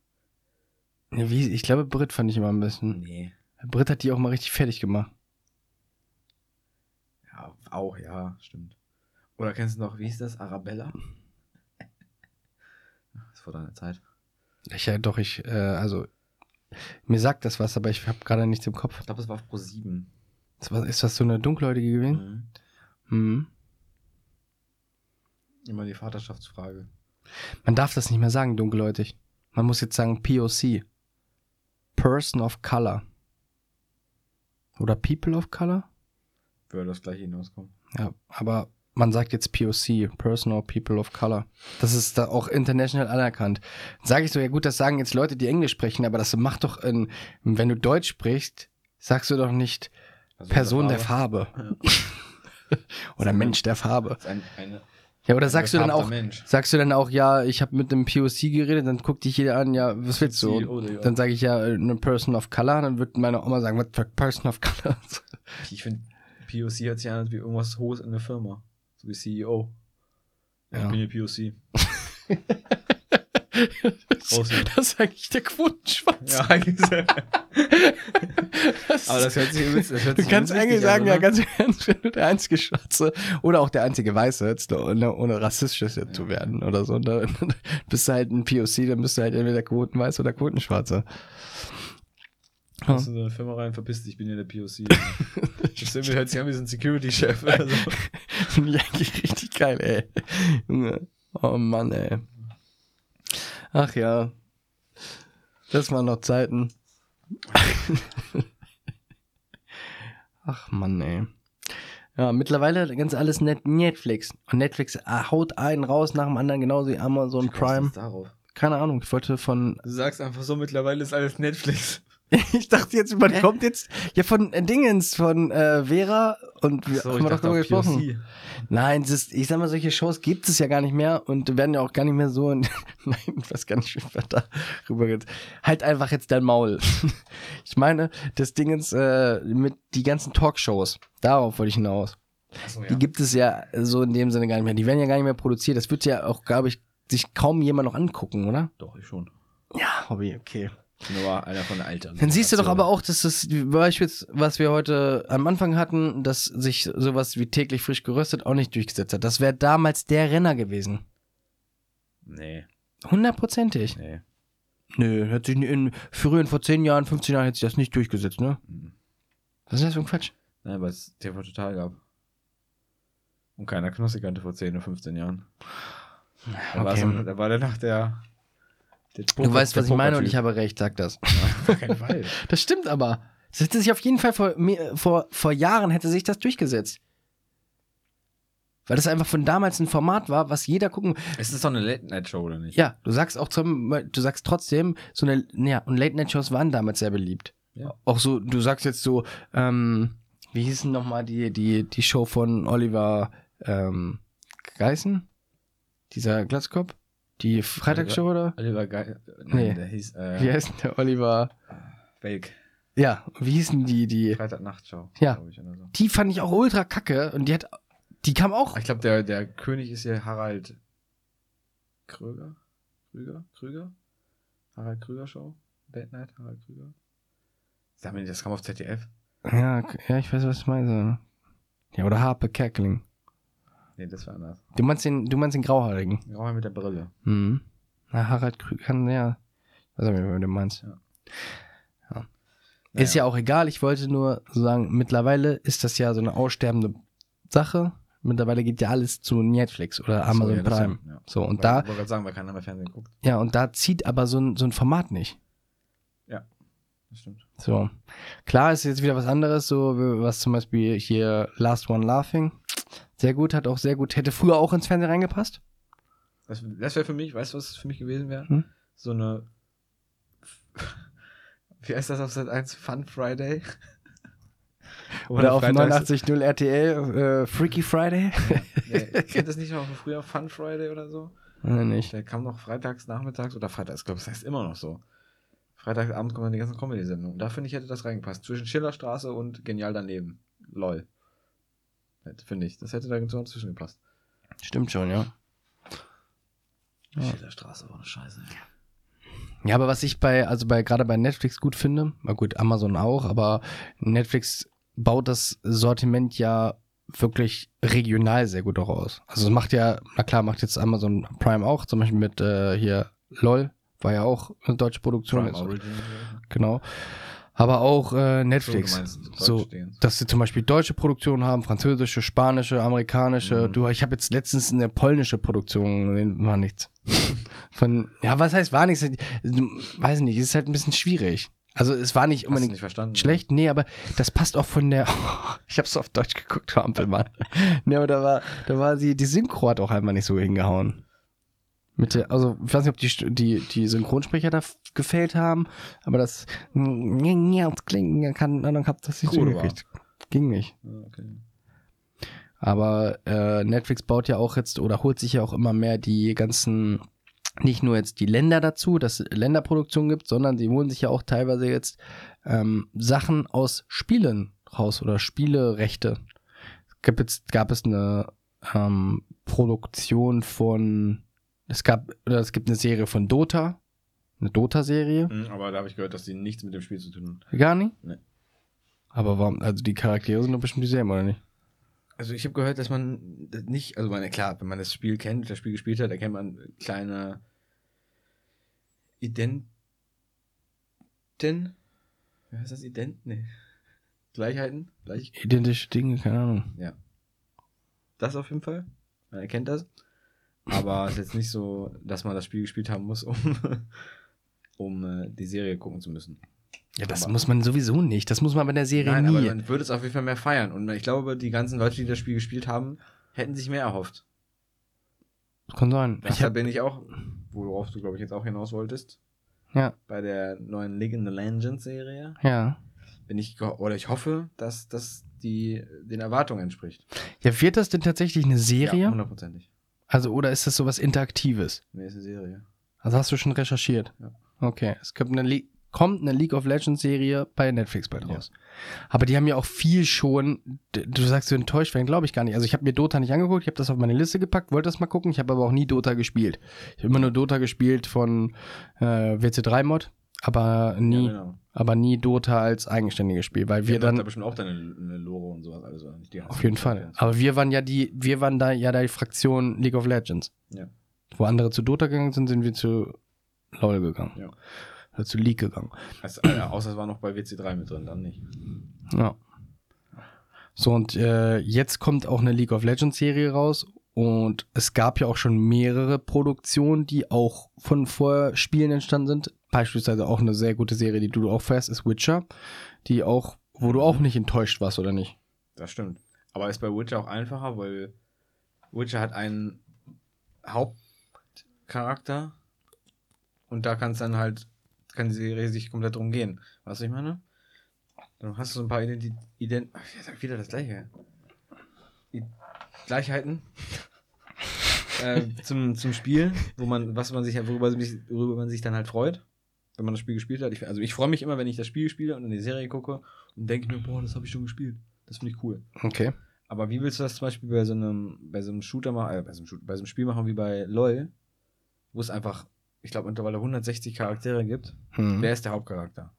ja wie, ich glaube, Brit fand ich immer am besten. Nee. Brit hat die auch mal richtig fertig gemacht. Ja, auch, ja, stimmt. Oder kennst du noch, wie hieß das? Arabella? Das vor deiner Zeit. Ich, ja, doch, ich, äh, also, mir sagt das was, aber ich habe gerade nichts im Kopf. Ich glaube, es war auf Pro 7. Ist, was, ist das so eine dunkelhäutige gewesen? Mhm. Mhm. Immer die Vaterschaftsfrage. Man darf das nicht mehr sagen, dunkelhäutig. Man muss jetzt sagen POC. Person of Color. Oder People of Color? Würde das gleiche hinauskommen. Ja, aber man sagt jetzt POC, Person or People of Color. Das ist da auch international anerkannt. Sage ich so, ja gut, das sagen jetzt Leute, die Englisch sprechen, aber das macht doch, in, wenn du Deutsch sprichst, sagst du doch nicht Also Person der Farbe. Farbe. Oder Mensch der Farbe. Ein, eine, Ja, oder sagst du dann auch, Mensch. sagst du dann auch, ja, ich habe mit einem POC geredet, dann guckt dich jeder an, ja, was willst du? Digga. Dann sage ich ja, eine Person of Color, dann wird meine Oma sagen, was für Person of Color? Ich finde, POC hört sich an wie irgendwas Hohes in der Firma. So wie CEO. Ja. Ja. Ich bin hier POC. Das ist eigentlich der Quotenschwanz. Ja, eigentlich. Aber das hört sich das hört Du sich kannst übelst eigentlich wichtig an, sagen, ja, ganz ernst, wenn du der einzige Schwarze oder auch der einzige Weiße jetzt, ohne, ohne rassistisch jetzt zu werden oder so, dann bist du halt ein POC, dann bist du halt entweder Quotenweiß oder Quotenschwarze. Kommst in so eine Firma rein, verpiss dich, ich bin hier der POC. Das irgendwie hört sich an wie so ein Security-Chef. oder so. Finde ich eigentlich richtig geil, ey. Junge. Oh Mann, ey. Ach ja. Das waren noch Zeiten. Ach Mann, ey. Ja, mittlerweile ganz alles net Netflix. Und Netflix ah, haut einen raus nach dem anderen, genauso wie Amazon Prime. Darauf? Keine Ahnung, ich wollte von. Du sagst einfach so, mittlerweile ist alles Netflix. ich dachte jetzt, man kommt jetzt. Ja, von äh, Dingens, von äh, Vera und wir So, haben wir doch drüber gesprochen. Nein, ist, ich sag mal, solche Shows gibt es ja gar nicht mehr und werden ja auch gar nicht mehr so. In, nein, ich weiß gar nicht, wie man da rüber geht. Halt einfach jetzt dein Maul. ich meine, das Ding ist äh, mit die ganzen Talkshows. Darauf wollte ich hinaus. Achso, ja. Die gibt es ja so in dem Sinne gar nicht mehr. Die werden ja gar nicht mehr produziert. Das wird ja auch, glaube ich, sich kaum jemand noch angucken, oder? Doch, ich schon. Ja, Hobby, okay. Aber einer von der Eltern. Dann siehst du doch aber auch, dass das beispielsweise, was wir heute am Anfang hatten, dass sich sowas wie täglich frisch geröstet auch nicht durchgesetzt hat. Das wäre damals der Renner gewesen. Nee, Hundertprozentig. nee. Nö, hat sich in früheren, vor 10 Jahren, 15 Jahren hätte sich das nicht durchgesetzt, ne? Mhm. Was ist das für ein Quatsch? Nein, weil es TV Total gab. Und keiner Knossi kannte vor 10 oder 15 Jahren. Da, war, Okay. so, da war der nach der. Der Du weißt, was ich meine und ich habe recht, sag das. Auf keinen Fall. Das stimmt aber. Das hätte sich auf jeden Fall vor, vor, vor Jahren hätte sich das durchgesetzt. Weil das einfach von damals ein Format war, was jeder gucken. Es ist doch eine Late-Night-Show, oder nicht? Ja, du sagst auch zum, du sagst trotzdem, so eine, ja, und Late-Night-Shows waren damals sehr beliebt. Ja. Auch so, du sagst jetzt so, ähm, wie hieß denn nochmal die, die, die Show von Oliver ähm, Geißen? Dieser Glatzkopf? Die Freitagsshow oder? Oliver Geil. Nee. der hieß äh, Wie heißt denn der Oliver? Welk. Ja, wie hießen die, die? Freitagnachtschau. Ja. Ich, so. Die fand ich auch ultra kacke und die hat, die kam auch. Ich glaube, der, der König ist hier Harald Kröger? Krüger? Krüger? Harald Krüger Show? Bad Night, Harald Krüger? Sag mir, das kam auf ZDF. Ja, ja, ich weiß, was du meinst. Ja, oder Harpe Kerkeling. Nee, das war anders. Du meinst den, du meinst den Grauhaarigen. Grauer mit der Brille. Mhm. Na, Harald Krüger kann, ja. Was auch immer du meinst. Ja. Ja. Ist ja auch egal, ich wollte nur sagen, mittlerweile ist das ja so eine aussterbende Sache. Mittlerweile geht ja alles zu Netflix oder Amazon So, ja, Prime. Ja, ja. So, und Weil- da, Ich wollte gerade sagen, weil keiner mehr Fernsehen guckt. ja, und da zieht aber so ein, so ein Format nicht. Das stimmt. So. Klar ist jetzt wieder was anderes, so was zum Beispiel hier Last One Laughing. Sehr gut, hat auch sehr gut, hätte früher auch ins Fernsehen reingepasst. Das, das wäre für mich, weißt du, was es für mich gewesen wäre? Hm? So eine. Wie heißt das auf Sat 1? Fun Friday? Oder auf freitags- 89.0 RTL, äh, Freaky Friday. Nee, kennt das nicht noch von früher Fun Friday oder so? Nein, nicht. Der kam noch freitags, nachmittags oder freitags, ich glaube, das heißt immer noch so. Freitagabend kommen dann die ganzen Comedy-Sendungen. Da finde ich, hätte das reingepasst. Zwischen Schillerstraße und Genial daneben. Lol. Finde ich. Das hätte da so dazwischen gepasst. Stimmt schon, ja. Ja. Schillerstraße war eine Scheiße. Ja, aber was ich bei, also bei, gerade bei Netflix gut finde, na gut, Amazon auch, aber Netflix baut das Sortiment ja wirklich regional sehr gut auch aus. Also es macht ja, na klar, macht jetzt Amazon Prime auch, zum Beispiel mit äh, hier LOL, war ja auch eine deutsche Produktion. Prime Origin. Genau. Aber auch äh, So, Netflix. du meinst So, dass sie zum Beispiel deutsche Produktionen haben, französische, spanische, amerikanische. Mhm. Du, ich habe jetzt letztens eine polnische Produktion, war nichts. Von, ja, was heißt war nichts? Weiß nicht, ist halt ein bisschen schwierig. Also es war nicht unbedingt nicht schlecht, nee, aber das passt auch von der. ich habe es auf Deutsch geguckt, Ampelmann. nee, aber da war, da war sie, die Synchro hat auch einfach nicht so hingehauen. Mit der, also ich weiß nicht, ob die, die, die Synchronsprecher da gefällt haben, aber das klingen kann, dann hab das nicht so Cool war. gekriegt. Ging nicht. Ja, okay. Aber äh, Netflix baut ja auch jetzt oder holt sich ja auch immer mehr die ganzen, nicht nur jetzt die Länder dazu, dass es Länderproduktionen gibt, sondern sie holen sich ja auch teilweise jetzt ähm, Sachen aus Spielen raus oder Spielerechte. Gab, jetzt, gab es eine ähm, Produktion von, es gab, oder es gibt eine Serie von Dota, eine Dota-Serie. Mhm, Aber da habe ich gehört, dass die nichts mit dem Spiel zu tun haben. Gar nicht? Nee. Aber warum, also die Charaktere sind doch bestimmt dieselben, oder nicht? Also ich habe gehört, dass man nicht, also man, klar, wenn man das Spiel kennt, das Spiel gespielt hat, erkennt man kleine Identen. Wie heißt das? Ident? Nee. Gleichheiten? Gleich. Identische Dinge, keine Ahnung. Ja. Das auf jeden Fall. Man erkennt das. Aber es ist jetzt nicht so, dass man das Spiel gespielt haben muss, um, um äh, die Serie gucken zu müssen. Ja, das Aber- muss man sowieso nicht. Das muss man bei der Serie Nein, aber nie. man würde es auf jeden Fall mehr feiern. Und ich glaube, die ganzen Leute, die das Spiel gespielt haben, hätten sich mehr erhofft. Kann sein. Ich Deshalb hab, bin ich auch, worauf du, glaube ich, jetzt auch hinaus wolltest, ja, bei der neuen League in the Legends Serie, ja. bin ich, oder ich hoffe, dass das die, den Erwartungen entspricht. Ja, wird das denn tatsächlich eine Serie? Ja, hundertprozentig. Also, oder ist das sowas Interaktives? Nee, ist eine Serie. Also hast du schon recherchiert? Ja. Okay. Es gibt eine Le kommt eine League of Legends Serie bei Netflix bald Ja. raus. Aber die haben ja auch viel schon, du sagst, du enttäuscht werden, glaube ich gar nicht. Also ich habe mir Dota nicht angeguckt, ich habe das auf meine Liste gepackt, wollte das mal gucken, ich habe aber auch nie Dota gespielt. Ich habe immer nur Dota gespielt von äh, WC3-Mod, aber nie, Ja, genau. aber nie Dota als eigenständiges Spiel, weil wir Wir dann da bestimmt auch deine eine Lore und sowas oder nicht? Die Auf jeden Fall. erklärt. Aber wir waren ja die, wir waren da ja die Fraktion League of Legends. Ja. Wo andere zu Dota gegangen sind, sind wir zu LOL gegangen. Ja. Oder zu League gegangen. Also, außer es war noch bei WC3 mit drin, dann nicht. Ja. So, und äh, jetzt kommt auch eine League of Legends Serie raus. Und es gab ja auch schon mehrere Produktionen, die auch von Vorspielen entstanden sind. Beispielsweise auch eine sehr gute Serie, die du auch fährst, ist Witcher. Die auch, wo du auch nicht enttäuscht warst, oder nicht? Das stimmt. Aber ist bei Witcher auch einfacher, weil Witcher hat einen Hauptcharakter und da kann es dann halt, kann die Serie sich komplett drum gehen. Weißt du, was ich meine? Dann hast du so ein paar Ident... Ident ich sag wieder das gleiche. Gleichheiten. äh, zum, zum Spiel, wo man, was man sich, worüber, worüber man sich dann halt freut, wenn man das Spiel gespielt hat. Ich, also ich freue mich immer, wenn ich das Spiel spiele und in die Serie gucke und denke mir, boah, das habe ich schon gespielt. Das finde ich cool. Okay. Aber wie willst du das zum Beispiel bei so einem, bei so einem Shooter machen, äh, bei so einem, bei so einem Spiel machen wie bei LOL, wo es einfach, ich glaube, mittlerweile 160 Charaktere gibt. Hm. Wer ist der Hauptcharakter?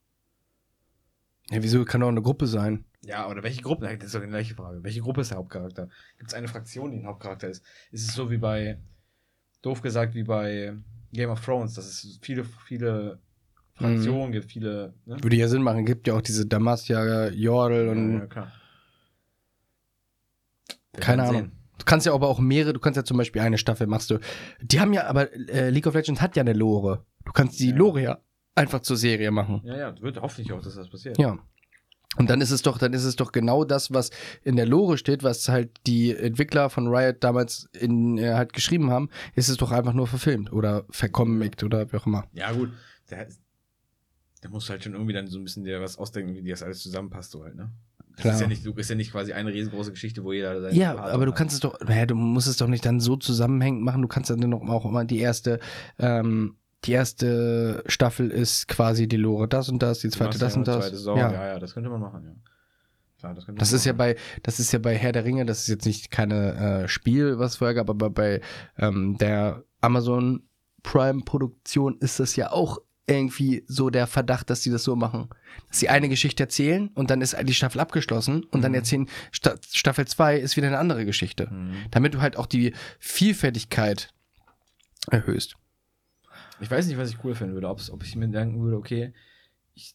Ja, wieso kann doch eine Gruppe sein? Ja, oder welche Gruppe? Das ist doch die gleiche Frage. Welche Gruppe ist der Hauptcharakter? Gibt es eine Fraktion, die ein Hauptcharakter ist? Ist es so wie bei, doof gesagt, wie bei Game of Thrones, dass es viele, viele Fraktionen gibt, viele. Ne? Würde ja Sinn machen. Gibt ja auch diese Damastia, Jordel und. ja, ja, Keine Ahnung. Du kannst ja aber auch mehrere, du kannst ja zum Beispiel eine Staffel machst du. Die haben ja, aber äh, League of Legends hat ja eine Lore. Du kannst die Ja. Lore ja einfach zur Serie machen. sehen. Ja, ja, wird hoffentlich auch, dass das passiert. Ja. Und dann ist es doch, dann ist es doch genau das, was in der Lore steht, was halt die Entwickler von Riot damals in, äh, halt geschrieben haben, ist es doch einfach nur verfilmt oder vercomict oder wie auch immer. Ja, gut. Der, der muss halt schon irgendwie dann so ein bisschen dir was ausdenken, wie das alles zusammenpasst, so halt, ne? Klar. ist ja, nicht, ist ja nicht quasi eine riesengroße Geschichte, wo jeder seinen Ja, Part aber du hat. kannst es doch, naja, du musst es doch nicht dann so zusammenhängend machen. Du kannst dann noch auch immer die erste, ähm, die erste Staffel ist quasi die Lore das und das, die zweite das ja und das. zweite Saison. ja. ja, ja, das könnte man machen, ja. Klar, das Das ist ja machen. bei, das ist ja bei Herr der Ringe, das ist jetzt nicht keine äh, Spiel, was vorher gab, aber bei ähm, der Amazon Prime Produktion ist das ja auch irgendwie so der Verdacht, dass sie das so machen. Dass sie eine Geschichte erzählen und dann ist die Staffel abgeschlossen und dann Mhm. erzählen, Sta Staffel 2 ist wieder eine andere Geschichte. Mhm. Damit du halt auch die Vielfältigkeit erhöhst. Ich weiß nicht, was ich cool finden würde. Ob's, ob ich mir denken würde, okay, ich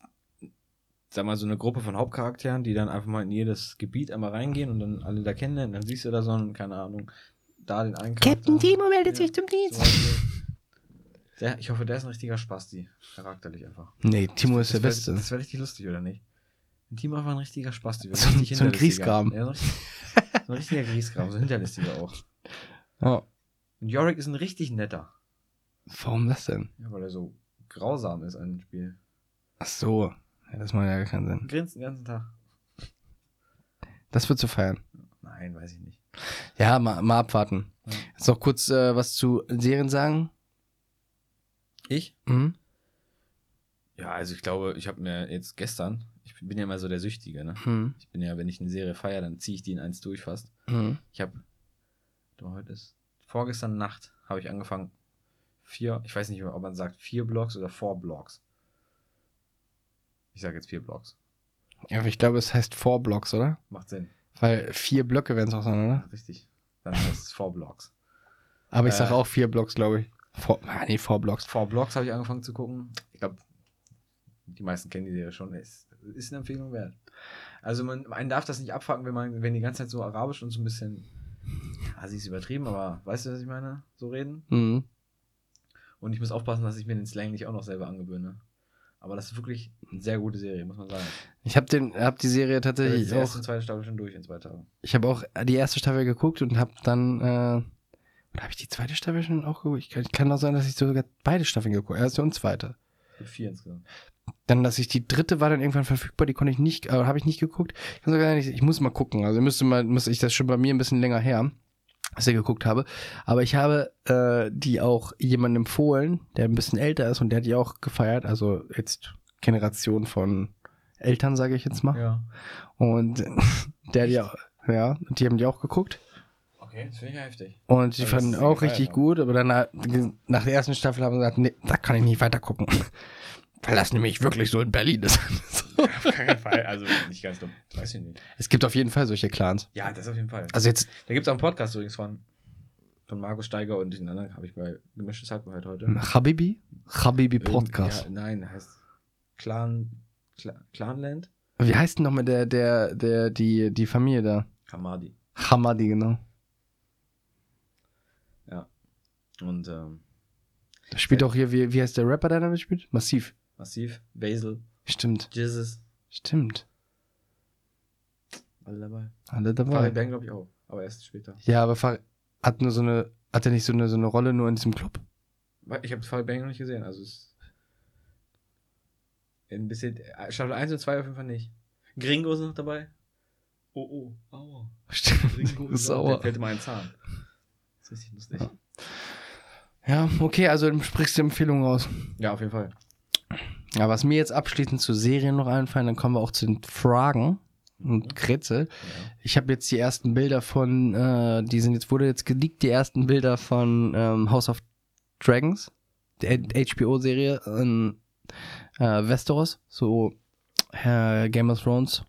sag mal, so eine Gruppe von Hauptcharakteren, die dann einfach mal in jedes Gebiet einmal reingehen und dann alle da kennenlernen. Dann siehst du da so einen, keine Ahnung, da den einen Charakter. meldet Ja. zum Zum Dienst. Der, ich hoffe, der ist ein richtiger Spasti. Charakterlich einfach. Nee, Timo ist der das Beste. Wär, das wäre richtig lustig, oder nicht? Ein Team einfach ein richtiger Spasti. So ein- richtig so ein hinterlistiger. Griesgram. Ja, so, ein richtig, so ein richtiger Griesgram, so hinterlistiger auch. Ja. Und Yorick ist ein richtig netter. Warum das denn? Ja, weil er so grausam ist an dem Spiel. Ach so. Ja, das macht ja gar keinen Sinn. Grinst den ganzen Tag. Das wird zu feiern. Nein, weiß ich nicht. Ja, mal, mal abwarten. Ja. Jetzt noch kurz äh, was zu Serien sagen. Ich? Mhm. Ja, also ich glaube, ich habe mir jetzt gestern, ich bin ja immer so der Süchtige, ne? Mhm. Ich bin ja, wenn ich eine Serie feiere, dann ziehe ich die in eins durch fast. Mhm. Ich habe, heute ist, vorgestern Nacht habe ich angefangen, vier, ich weiß nicht ob man sagt vier Blocks oder four Blocks. Ich sage jetzt vier Blocks. Ja, aber ich glaube, es heißt Four Blocks, oder? Macht Sinn. Weil vier Blöcke werden es auch sein, oder? Richtig. Dann heißt es four Blocks. Aber ich Äh. sage auch vier Blocks, glaube ich. Four, ah, nee, Four Blocks. Four Blocks habe ich angefangen zu gucken. Ich glaube, die meisten kennen die Serie schon. Ist, ist eine Empfehlung wert. Also man, man darf das nicht abfacken, wenn man, wenn die ganze Zeit so arabisch und so ein bisschen, sie ist übertrieben, aber weißt du, was ich meine? So reden. Mhm. Und ich muss aufpassen, dass ich mir den Slang nicht auch noch selber angewöhne. Aber das ist wirklich eine sehr gute Serie, muss man sagen. Ich habe den, hab die Serie Ich tatsächlich die erste auch. und zweite Staffel schon durch in zwei Tagen. Ich habe auch die erste Staffel geguckt und habe dann. Äh, oder habe ich die zweite Staffel schon auch geguckt? Ich kann, kann auch sein, dass ich sogar beide Staffeln geguckt habe. Erste und zweite. Vier insgesamt. Dann, dass ich die dritte war dann irgendwann verfügbar, die konnte ich nicht, äh, habe ich nicht geguckt. Ich, kann sogar nicht, ich muss mal gucken. Also müsste mal, muss ich das schon bei mir ein bisschen länger her, dass ich geguckt habe. Aber ich habe äh, die auch jemandem empfohlen, der ein bisschen älter ist und der hat die auch gefeiert. Also jetzt Generation von Eltern, sage ich jetzt mal. Ja. Und der hat die auch, ja, und die haben die auch geguckt. Okay, das finde ich ja heftig. Und die Also, fanden auch richtig haben. gut, aber dann nach der ersten Staffel haben sie gesagt, nee, da kann ich nicht weiter gucken. Weil das nämlich wirklich so in Berlin ist. Auf keinen Fall. Also nicht ganz dumm. Weiß ich nicht. es gibt auf jeden Fall solche Clans. Ja, das auf jeden Fall. Also jetzt Da gibt es auch einen Podcast übrigens von, von Markus Steiger und den anderen habe ich bei Gemischtes Hack gehört heute. Habibi? Habibi Podcast. Ja, nein, heißt Clan, Clan Clanland? Wie heißt denn nochmal der, der, der, die, die Familie da? Hamadi. Hamadi, genau. Und ähm, Da spielt auch hier, wie, wie heißt der Rapper, der damit spielt? Massiv. Massiv, Basil, Stimmt. Jizzes, Stimmt. alle dabei. Alle Farid dabei. Bang glaube ich auch, aber erst später. Ja, aber Farid hat nur so eine, hat er nicht so eine, so eine Rolle nur in diesem Club? Weil Ich habe Farid Bang noch nicht gesehen, also es ein bisschen, äh, Staffel 1 und 2 auf jeden Fall nicht. Gringo ist noch dabei. Oh, oh, aua. Gringo Stimmt. ist auch- Sauer. Der fällt immer ein Zahn. Das ist richtig lustig. Ja. Ja, okay, also du sprichst die Empfehlung raus. Ja, auf jeden Fall. Ja, was mir jetzt abschließend zu Serien noch einfallen, dann kommen wir auch zu den Fragen und Kretzel. Ich habe jetzt die ersten Bilder von, äh, die sind jetzt, wurde jetzt geleakt, die ersten Bilder von ähm, House of Dragons, der HBO-Serie in äh, Westeros, so äh, Game of Thrones.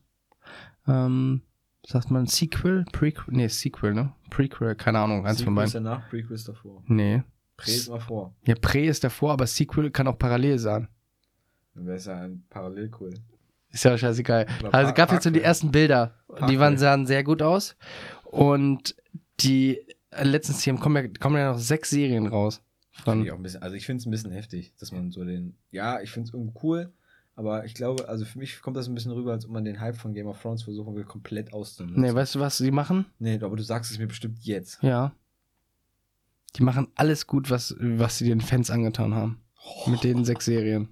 Ähm, sagt man Sequel? Prequel? Nee, Sequel, ne? Prequel, keine Ahnung, eins von Sequel ist beiden. danach, Prequel ist davor. Nee. Prä ist mal vor. Ja, Pre ist davor, aber Sequel kann auch parallel sein. Dann wäre es ja ein parallel cool. Ist ja scheißegal. Oder Also gab jetzt so die ersten Bilder. Die Parkway. waren, sahen sehr gut aus. Und die äh, letztens hier kommen ja, kommen ja noch sechs Serien raus. Von, ich auch ein bisschen, also ich finde es ein bisschen heftig, dass man so den, ja, ich finde es irgendwie cool, aber ich glaube, also für mich kommt das ein bisschen rüber, als ob man den Hype von Game of Thrones versuchen will, komplett auszunutzen. nee, weißt du, was sie machen? Nee, aber du sagst es mir bestimmt jetzt. Ja. Die machen alles gut, was, was sie den Fans angetan haben. Mit den sechs Serien.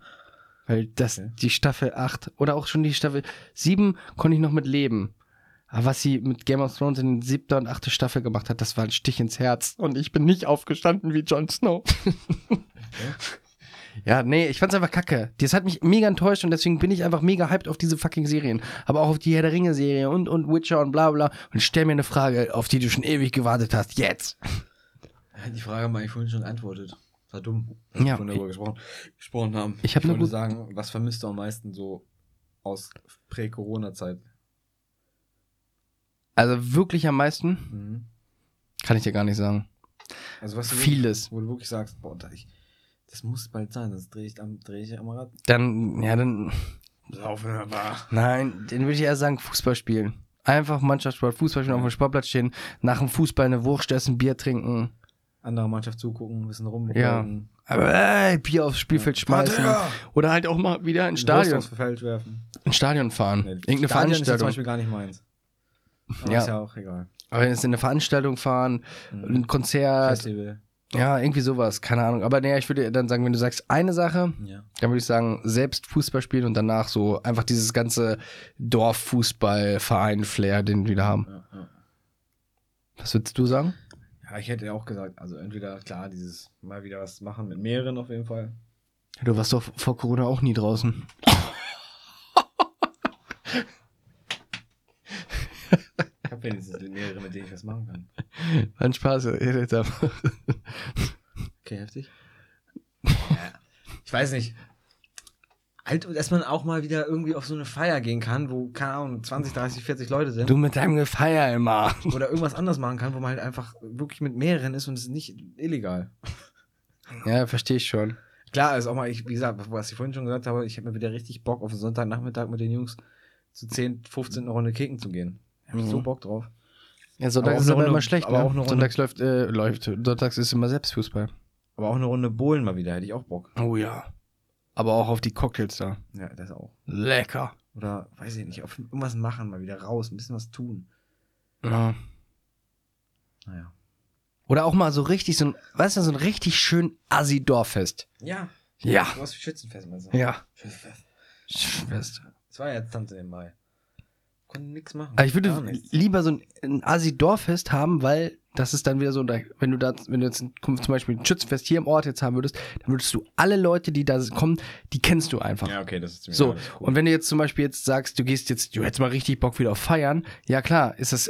Weil das, Okay. die Staffel 8 oder auch schon die Staffel 7 konnte ich noch mit leben. Aber was sie mit Game of Thrones in siebter und achte Staffel gemacht hat, das war ein Stich ins Herz. Und ich bin nicht aufgestanden wie Jon Snow. ja, nee, ich fand's einfach kacke. Das hat mich mega enttäuscht und deswegen bin ich einfach mega hyped auf diese fucking Serien. Aber auch auf die Herr der Ringe-Serie und, und Witcher und bla bla. Und stell mir eine Frage, auf die du schon ewig gewartet hast. Jetzt. Die Frage wir eigentlich vorhin schon geantwortet. War dumm. Ja, wir vorhin darüber gesprochen, gesprochen haben. Ich hab nur wollte gut- sagen, was vermisst du am meisten so aus Prä-Corona-Zeit? Also wirklich am meisten Mhm. kann ich dir gar nicht sagen. Also was Vieles. Wirklich, wo du wirklich sagst, boah, ich, das muss bald sein, sonst drehe ich, am- dreh ich am Rad. Dann, ja, dann, Aufhörbar. nein, den würde ich eher sagen, Fußball spielen. Einfach Mannschaftssport, Fußball spielen, auf dem Sportplatz stehen, nach dem Fußball eine Wurst essen, Bier trinken. Andere Mannschaft zugucken, ein bisschen rum. Ja. Aber Bier aufs Spielfeld schmeißen. Warte, Oder halt auch mal wieder ins Stadion. Feld werfen. ins Stadion fahren. Nee, Irgendeine Stadion ist ja zum Veranstaltung. Beispiel gar nicht meins. Aber Ja. ist ja auch egal. Aber jetzt in eine Veranstaltung fahren, ein Konzert, Festival. ja, irgendwie sowas, keine Ahnung. Aber nee, ich würde dann sagen, wenn du sagst eine Sache, Ja. dann würde ich sagen, selbst Fußball spielen und danach so einfach dieses ganze Dorffußball-Verein-Flair, den wir da haben. Ja, ja. Was würdest du sagen? Ja, ich hätte ja auch gesagt, also entweder, klar, dieses mal wieder was machen mit mehreren auf jeden Fall. Du warst doch vor Corona auch nie draußen. Ich habe wenigstens mehrere, mit denen ich was machen kann. War ein Spaß. Okay, heftig. ja. Ich weiß nicht. Halt, dass man auch mal wieder irgendwie auf so eine Feier gehen kann, wo, keine Ahnung, 20, 30, 40 Leute sind. Du mit deinem Gefeier immer. Oder irgendwas anderes machen kann, wo man halt einfach wirklich mit mehreren ist und es ist nicht illegal. Ja, verstehe ich schon. Klar, ist auch mal, ich, wie gesagt, was ich vorhin schon gesagt habe, ich habe mir wieder richtig Bock auf einen Sonntagnachmittag mit den Jungs zu 10, 15 eine Runde kicken zu gehen. Ich habe Mhm. so Bock drauf. Ja, Sonntags ist eine aber Runde- immer schlecht, aber ne? auch eine Runde- Sonntags läuft, äh, läuft. Sonntags ist immer Selbstfußball. Aber auch eine Runde Bohlen mal wieder, hätte ich auch Bock. Oh ja. Aber auch auf die Cocktails da. Ja, das auch. Lecker. Oder, weiß ich nicht, auf irgendwas machen, mal wieder raus, ein bisschen was tun. Ja. Naja. Oder auch mal so richtig so ein, weißt du, so ein richtig schön Assi-Dorffest. Ja. Ja. Was für Schützenfest, meinst du? Ja. Schützenfest. Fest. Das war ja jetzt Tanze im Mai. Konnte nix machen. Aber ich würde nichts. lieber so ein, ein Assi-Dorffest haben, weil das ist dann wieder so, wenn du da, wenn du jetzt zum Beispiel ein Schützenfest hier im Ort jetzt haben würdest, dann würdest du alle Leute, die da kommen, die kennst du einfach. Ja, okay, das ist ziemlich So, ja, das cool. und wenn du jetzt zum Beispiel jetzt sagst, du gehst jetzt, du hättest mal richtig Bock wieder auf Feiern, ja klar, ist das,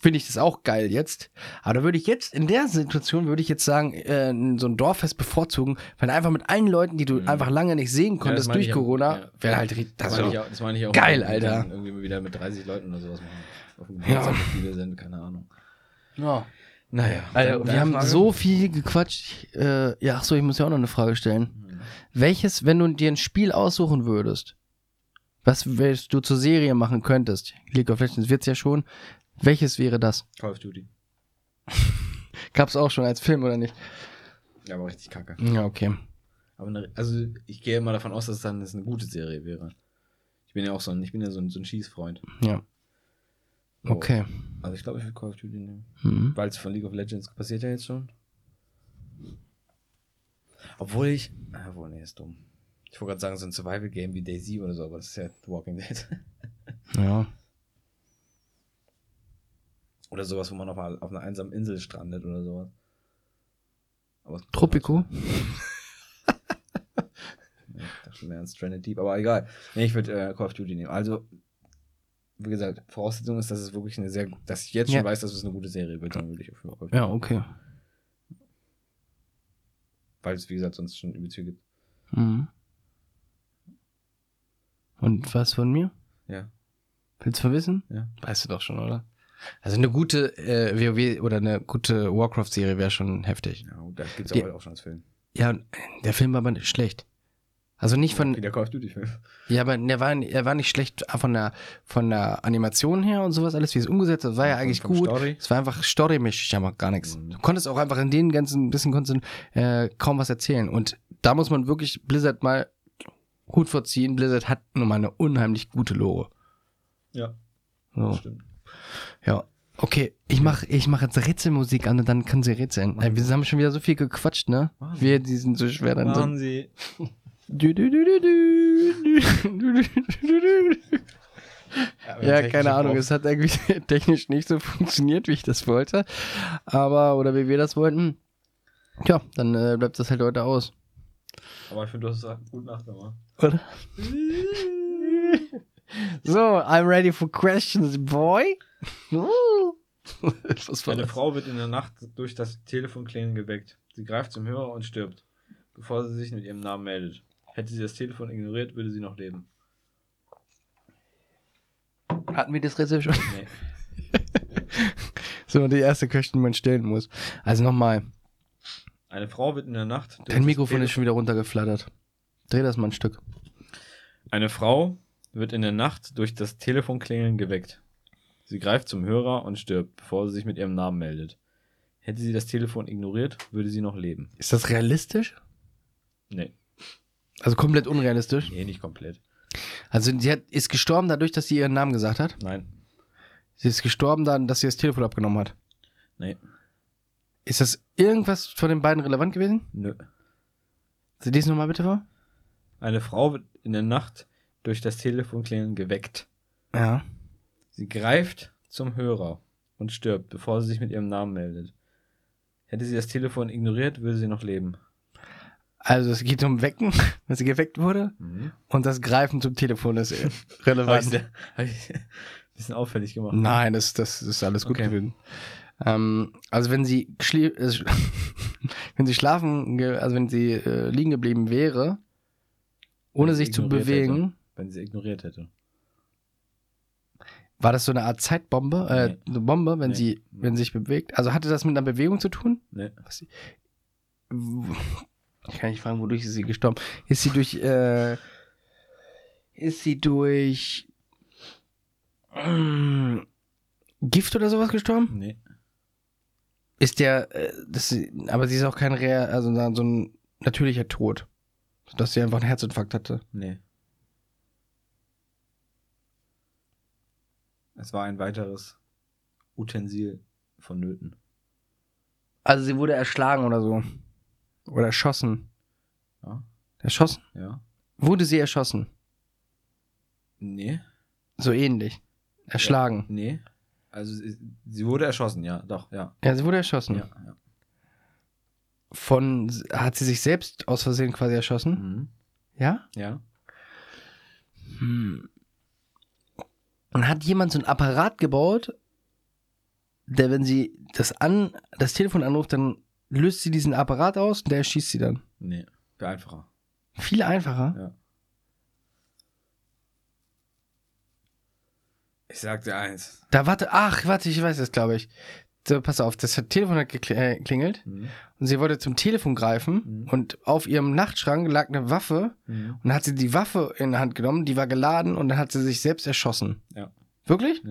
finde ich das auch geil jetzt. Aber da würde ich jetzt, in der Situation würde ich jetzt sagen, äh, so ein Dorffest bevorzugen, weil einfach mit allen Leuten, die du einfach lange nicht sehen Mhm. das konntest meine durch Corona, ja. wäre halt richtig, das, also, meine auch, das meine ich auch. Geil, Alter. Irgendwie wieder mit 30 Leuten oder sowas machen. Auf dem Ja. Viele sind, keine Ahnung. Ja. Naja. Deine- wir haben Frage? so viel gequatscht. Äh, ja, ach so, ich muss ja auch noch eine Frage stellen. Hm. Welches, wenn du dir ein Spiel aussuchen würdest, was willst du zur Serie machen könntest? League of Legends wird's ja schon. Welches wäre das? Call of Duty. Gab's auch schon als Film oder nicht? Ja, aber richtig kacke. Ja, okay. Aber eine, also ich gehe immer davon aus, dass es dann eine gute Serie wäre. Ich bin ja auch so ein, ich bin ja so ein, so ein Schießfreund. Ja. So. Okay. Also ich glaube, ich würde Call of Duty nehmen. Mhm. Weil es von League of Legends passiert ja jetzt schon. Obwohl ich. Ah, wohl, nee, ist dumm. Ich wollte gerade sagen, so ein Survival-Game wie Daisy oder so, aber das ist ja The Walking Dead. Ja. oder sowas, wo man auf, einer- auf einer einsamen Insel strandet oder sowas. Aber Tropico? Ich dachte schon mehr an Stranded Deep, aber egal. Nee, ich würde äh, Call of Duty nehmen. Also, wie gesagt, Voraussetzung ist, dass es wirklich eine sehr, dass ich jetzt schon Ja. weiß, dass es eine gute Serie wird, dann würde ich auf of Duty. Ja, okay. Weil es, wie gesagt, sonst schon übelst viel gibt. Mhm. Und was von mir? Ja. Willst du wissen? Ja. Weißt du doch schon, oder? Also eine gute äh, WoW oder eine gute Warcraft-Serie wäre schon heftig. Ja, und da gibt es Die- aber auch schon als Film. Ja, und der Film war aber nicht schlecht. Also nicht von, Wie der Call of Duty-Film. ja, aber der war, er war nicht schlecht von der, von der Animation her und sowas, alles wie es umgesetzt ist, war ja Von- eigentlich gut. Story? Es war einfach storymäßig, aber gar nichts. Mhm. Du konntest auch einfach in den ganzen bisschen konntest, äh, kaum was erzählen. Und da muss man wirklich Blizzard mal Hut vorziehen. Blizzard hat nun mal eine unheimlich gute Lore. Ja, So. stimmt. Ja. Okay, ich mach, ich mach jetzt Rätselmusik an und dann können sie rätseln. Wir haben schon wieder so viel gequatscht, ne? Sie. Wir, die sind so schwer dann so. Du, du, du, ja, ja keine Ahnung, es hat irgendwie technisch nicht so funktioniert, wie ich das wollte. Aber, oder wie wir das wollten. Tja, dann äh, bleibt das halt heute aus. Aber ich finde, du hast gesagt, gut Nacht nochmal. Oder? so, I'm ready for questions, boy. Eine Frau wird in der Nacht durch das Telefonklingen geweckt. Sie greift zum Hörer und stirbt, bevor sie sich mit ihrem Namen meldet. Hätte sie das Telefon ignoriert, würde sie noch leben. Hatten wir das Rätsel schon? Nee. So, die erste Question, die man stellen muss. Also nochmal, Eine Frau wird in der Nacht. durch dein das Mikrofon ist schon wieder runtergeflattert. Dreh das mal ein Stück. Eine Frau wird in der Nacht durch das Telefonklingeln geweckt. Sie greift zum Hörer und stirbt, bevor sie sich mit ihrem Namen meldet. Hätte sie das Telefon ignoriert, würde sie noch leben. Ist das realistisch? Nee, Also komplett unrealistisch. nee, nicht komplett. Also sie hat, ist gestorben dadurch, dass sie ihren Namen gesagt hat. Nein, Sie ist gestorben dann, dass sie das Telefon abgenommen hat. nee, Ist das irgendwas von den beiden relevant gewesen? nö. Sie lesen nochmal bitte vor. Eine Frau wird in der Nacht durch das Telefonklingeln geweckt. Ja. Sie greift zum Hörer und stirbt, bevor sie sich mit ihrem Namen meldet. Hätte sie das Telefon ignoriert, würde sie noch leben. Also es geht um Wecken, wenn sie geweckt wurde. Mhm. Und das Greifen zum Telefon ist Habe relevant. sehr- hab ich ein bisschen auffällig gemacht. Nein, das, das ist alles gut Okay. gewesen. Ähm, also wenn sie äh, wenn sie schlafen, also wenn sie äh, liegen geblieben wäre, ohne sich zu bewegen, Hätte, wenn sie ignoriert hätte. war das so eine Art Zeitbombe, äh, Nee. eine Bombe, wenn Nee. sie, wenn sie sich bewegt. Also hatte das mit einer Bewegung zu tun? Nee. Was ich kann nicht fragen, wodurch ist sie gestorben? Ist sie durch, äh, ist sie durch ähm, Gift oder sowas gestorben? Nee. Ist der, äh, das, aber sie ist auch kein real, also so ein natürlicher Tod. Dass sie einfach einen Herzinfarkt hatte. Nee. Es war ein weiteres Utensil vonnöten. Also sie wurde erschlagen oder so. Oder erschossen. Ja? Erschossen? Ja? Wurde sie erschossen? Nee. So ähnlich. Erschlagen. Nee. Also sie, sie wurde erschossen, ja, doch, ja. Ja, sie wurde erschossen. Ja, ja. Von, hat sie sich selbst aus Versehen quasi erschossen? Mhm. Ja? Ja. Hm. Und hat jemand so ein Apparat gebaut, der, wenn sie das an, das Telefon anruft, dann löst sie diesen Apparat aus und der erschießt sie dann. Nee. Wäre einfacher. Viel einfacher. Ja. Ich sag dir eins. Da warte, ach, warte, ich weiß es, glaube ich. So, pass auf, das Telefon hat äh, geklingelt Mhm. und sie wollte zum Telefon greifen Mhm. und auf ihrem Nachtschrank lag eine Waffe Mhm. und hat sie die Waffe in die Hand genommen, die war geladen und dann hat sie sich selbst erschossen. Ja. Wirklich?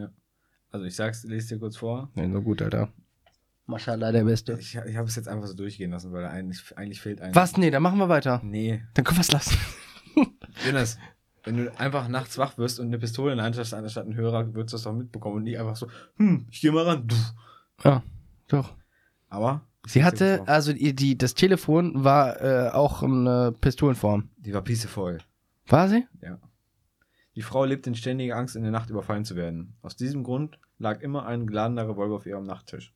Also ich sag's, lese dir kurz vor. Nee, so gut, Alter. Maschallah, der Beste. Ich, ich habe es jetzt einfach so durchgehen lassen, weil eigentlich, eigentlich fehlt ein. Was? Nee, dann machen wir weiter. Nee. Dann können wir es lassen. Jonas, wenn du einfach nachts wach wirst und eine Pistole in der Hand hast, anstatt einen Hörer, würdest du das doch mitbekommen und nicht einfach so, hm, ich geh mal ran. Ja, doch. Aber Sie hatte, also die, die, das Telefon war äh, auch eine Pistolenform. die war piesevoll. War sie? Ja. Die Frau lebt in ständiger Angst, in der Nacht überfallen zu werden. Aus diesem Grund lag immer ein geladener Revolver auf ihrem Nachttisch.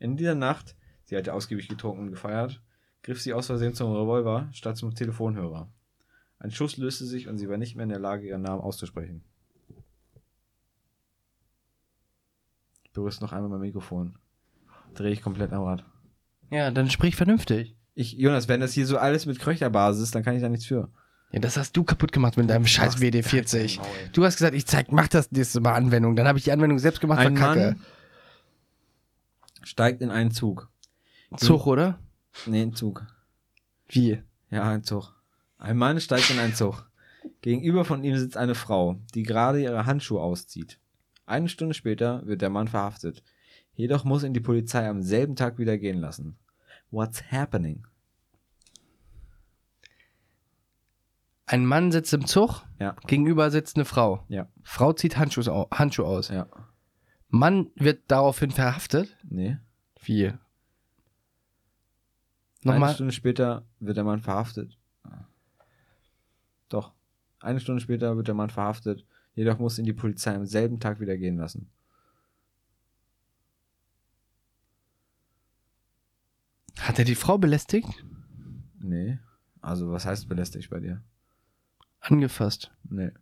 In dieser Nacht, sie hatte ausgiebig getrunken und gefeiert, griff sie aus Versehen zum Revolver statt zum Telefonhörer. Ein Schuss löste sich und sie war nicht mehr in der Lage, ihren Namen auszusprechen. Ich berührst noch einmal mein Mikrofon. Drehe ich komplett am Rad. Ja, dann sprich vernünftig. Ich, Jonas, wenn das hier so alles mit Kröcherbasis ist, dann kann ich da nichts für. Ja, das hast du kaputt gemacht mit deinem scheiß machst WD-40. dein Maul. Du hast gesagt, ich zeig, mach das nächste Mal Anwendung. Dann habe ich die Anwendung selbst gemacht, Ein. Mann steigt in einen Zug. Zug, oder? Nee, ein Zug. Wie? Ja, ein Zug. Ein Mann steigt in einen Zug. Gegenüber von ihm sitzt eine Frau, die gerade ihre Handschuhe auszieht. Eine Stunde später wird der Mann verhaftet. Jedoch muss ihn die Polizei am selben Tag wieder gehen lassen. What's happening? Ein Mann sitzt im Zug, Ja, gegenüber sitzt eine Frau. ja, Frau zieht Handschuhe, au Handschuhe aus. ja. Mann wird daraufhin verhaftet. Nee. Wie? Eine Nochmal. Stunde später wird der Mann verhaftet. Doch. Eine Stunde später wird der Mann verhaftet. Jedoch muss ihn die Polizei am selben Tag wieder gehen lassen. Hat er die Frau belästigt? Nee. Also, was heißt belästigt bei dir? Angefasst. Nee.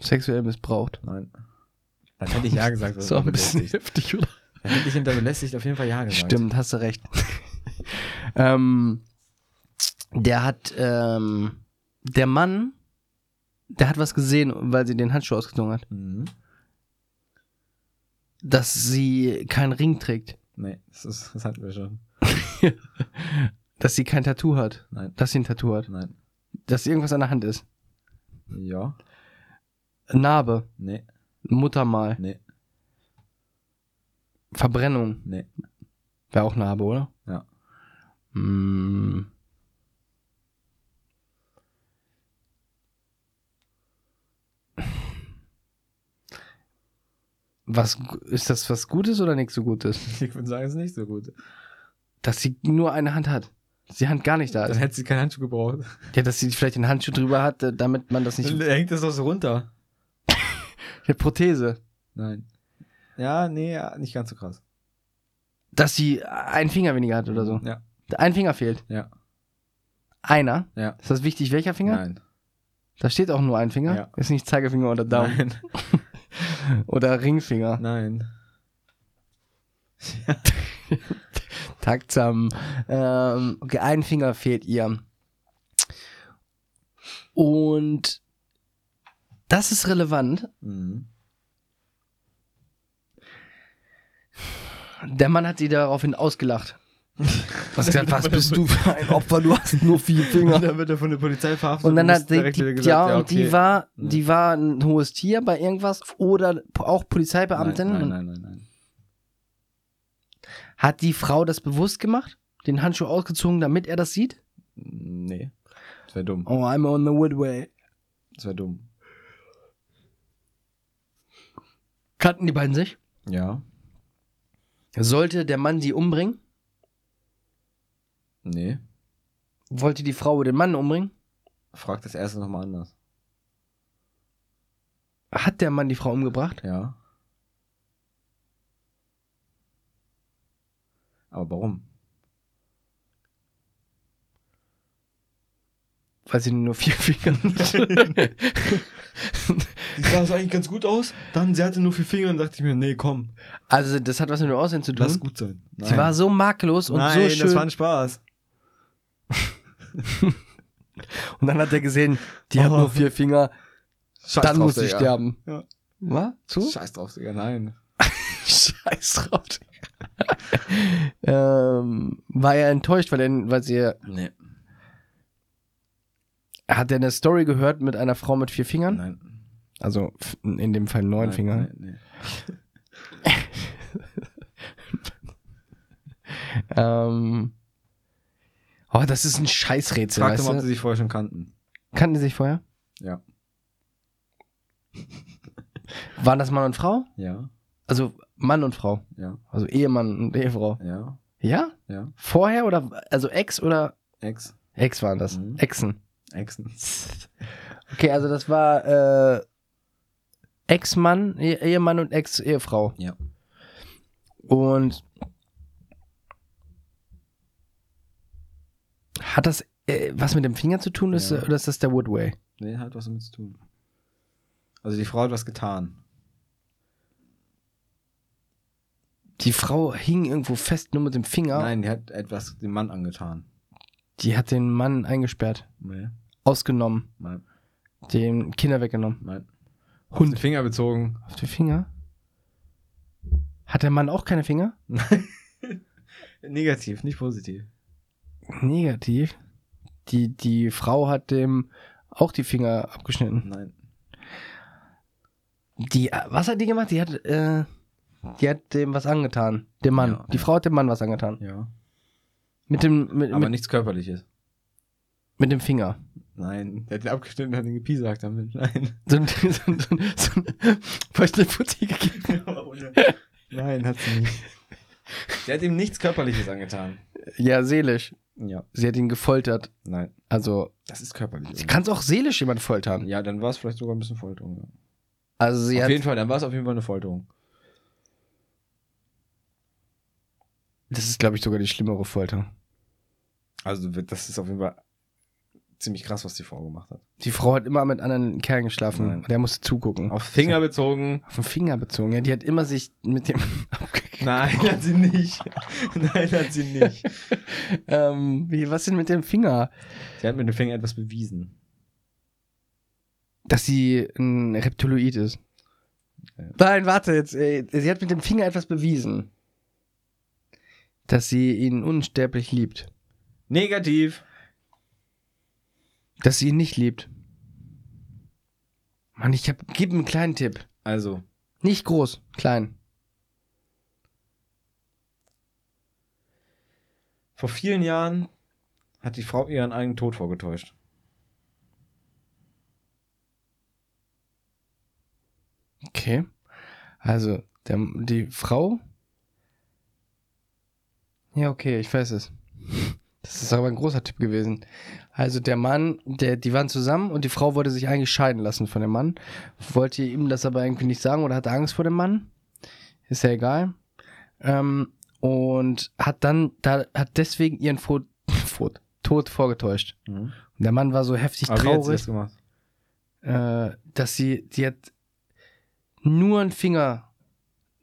Sexuell missbraucht. Nein. Dann hätte ich ja gesagt. was So ein bisschen heftig, oder? Dann hätte ich hinter belästigt auf jeden Fall ja gesagt. Stimmt, hast du recht. ähm, der hat, ähm, der Mann, der hat was gesehen, weil sie den Handschuh ausgezogen hat. Mhm. Dass sie keinen Ring trägt. Nee, das, ist, das hatten wir schon. Dass sie kein Tattoo hat. Nein. Dass sie ein Tattoo hat. Nein. Dass irgendwas an der Hand ist. Ja. Narbe. Nee. Muttermal. Nee. Verbrennung. Nee. Wäre auch Narbe, oder? Ja. Mm. Was ist das was Gutes oder nichts so Gutes? Ich würde sagen, es ist nicht so gut. Dass sie nur eine Hand hat. Dass die Hand gar nicht da Dann ist. hätte sie keinen Handschuh gebraucht. Ja, dass sie vielleicht den Handschuh drüber hat, äh, damit man das nicht. Dann hängt das doch so runter. Eine Prothese. Nein. Ja, nee, ja, nicht ganz so krass. Dass sie einen Finger weniger hat oder so. Ja. Ein Finger fehlt. Ja. Einer. Ja. Ist das wichtig, welcher Finger? Nein. Da steht auch nur ein Finger. Ja. Ist nicht Zeigefinger oder Daumen. Nein. Oder Ringfinger. Nein. Taktsam. Ähm, okay, ein Finger fehlt ihr. Und das ist relevant. Mhm. Der Mann hat sie daraufhin ausgelacht. Was gesagt, was bist du für ein Opfer? Du hast nur vier Und Finger. dann wird er von der Polizei verhaftet. Und dann hat die, die, gesagt, ja, und die okay. war, Mhm. die war ein hohes Tier bei irgendwas oder auch Polizeibeamtin. Nein, und nein, nein, nein, nein. Hat die Frau das bewusst gemacht? Den Handschuh ausgezogen, damit er das sieht? Nee. Das wäre dumm. Oh, I'm on the woodway. Das wäre dumm. Kannten die beiden sich? Ja. Sollte der Mann sie umbringen? Nee. Wollte die Frau den Mann umbringen? Frag das erste nochmal anders. Hat der Mann die Frau umgebracht? Ja. Aber warum? Weil sie nur vier Finger Die sah so eigentlich ganz gut aus. Dann, sie hatte nur vier Finger und dachte ich mir, nee, komm, Also, das hat was mit dem Aussehen zu tun. lass gut sein. Sie war so makellos und Nein, so schön. das war ein Spaß. und dann hat er gesehen, die hat Oh. nur vier Finger, Scheiß dann drauf, muss sie Digga. sterben. Ja. Was? Zu? Scheiß drauf, Digga, nein. Scheiß drauf. ähm, war er enttäuscht, weil, er, weil sie. Nee. Hat er eine Story gehört mit einer Frau mit vier Fingern? Nein. Also in dem Fall neun nein, Fingern. Nein, nee. Ähm, oh, das ist ein Scheißrätsel. Frag Weißt mal, ob sie sich vorher schon kannten. Kannten die sich vorher? Ja. Waren das Mann und Frau? Ja. Also Mann und Frau. Ja. Also Ehemann und Ehefrau. Ja. Ja? Ja. Vorher oder also Ex oder Ex. Ex waren das? Mhm. Exen. Exen. Okay, also das war äh, Ex-Mann, eh Ehemann und Ex-Ehefrau. Ja. Und Hat das äh, was mit dem Finger zu tun ist, Ja. oder ist das der Woodway? Nee, hat was damit zu tun. Also die Frau hat was getan. Die Frau hing irgendwo fest nur mit dem Finger. Nein, die hat etwas dem Mann angetan. Die hat den Mann eingesperrt, Nee, ausgenommen, nein, den Kinder weggenommen. nein. Auf Hund den Finger bezogen. auf den Finger? Hat der Mann auch keine Finger? Negativ, nicht positiv. Negativ. Die, die Frau hat dem auch die Finger abgeschnitten. Nein. Die, äh, was hat die gemacht? Die hat, äh, die hat dem was angetan. Dem Mann. Ja, die. Frau hat dem Mann was angetan. Ja. Mit dem, mit, Aber mit, nichts Körperliches. mit dem Finger. Nein, der hat den abgeschnitten und hat ihn gepiesackt damit. Nein. So ein, so ein, so ein, so ein Feuchtleputti gegeben. Nein, hat sie nicht. Der hat ihm nichts Körperliches angetan. Ja, seelisch. Ja. Sie hat ihn gefoltert. Nein. Also, Das ist körperlich. sie kann auch seelisch jemand foltern. ja, dann war es vielleicht sogar ein bisschen Folterung. Ja. Also, sie auf hat, jeden Fall, dann war es auf jeden Fall eine Folterung. das ist, glaube ich, sogar die schlimmere Folter. Also das ist auf jeden Fall ziemlich krass, was die Frau gemacht hat. Die Frau hat immer mit anderen Kerlen geschlafen. Nein. Der musste zugucken. Auf Finger bezogen. Auf den Finger bezogen. Ja, die hat immer sich mit dem. Nein, hat sie nicht. Nein, hat sie nicht. Ähm, wie, was denn mit dem Finger? Sie hat mit dem Finger etwas bewiesen. Dass sie ein Reptiloid ist. Ja. Nein, warte jetzt. Ey. Sie hat mit dem Finger etwas bewiesen. Dass sie ihn unsterblich liebt. Negativ. Dass sie ihn nicht liebt. Mann, ich hab, gib einen kleinen Tipp. Also, Nicht groß, klein. vor vielen Jahren hat die Frau ihren eigenen Tod vorgetäuscht. Okay. Also, der, die Frau. Ja, okay, ich weiß es. Das ist aber ein großer Tipp gewesen. Also der Mann, der, die waren zusammen und die Frau wollte sich eigentlich scheiden lassen von dem Mann. Wollte ihm das aber irgendwie nicht sagen oder hatte Angst vor dem Mann. Ist ja egal. Ähm, und hat dann, da, hat deswegen ihren Fo Fo Tod vorgetäuscht. Und der Mann war so heftig Aber wie hat sie traurig das gemacht? äh, dass sie, die hat nur einen Finger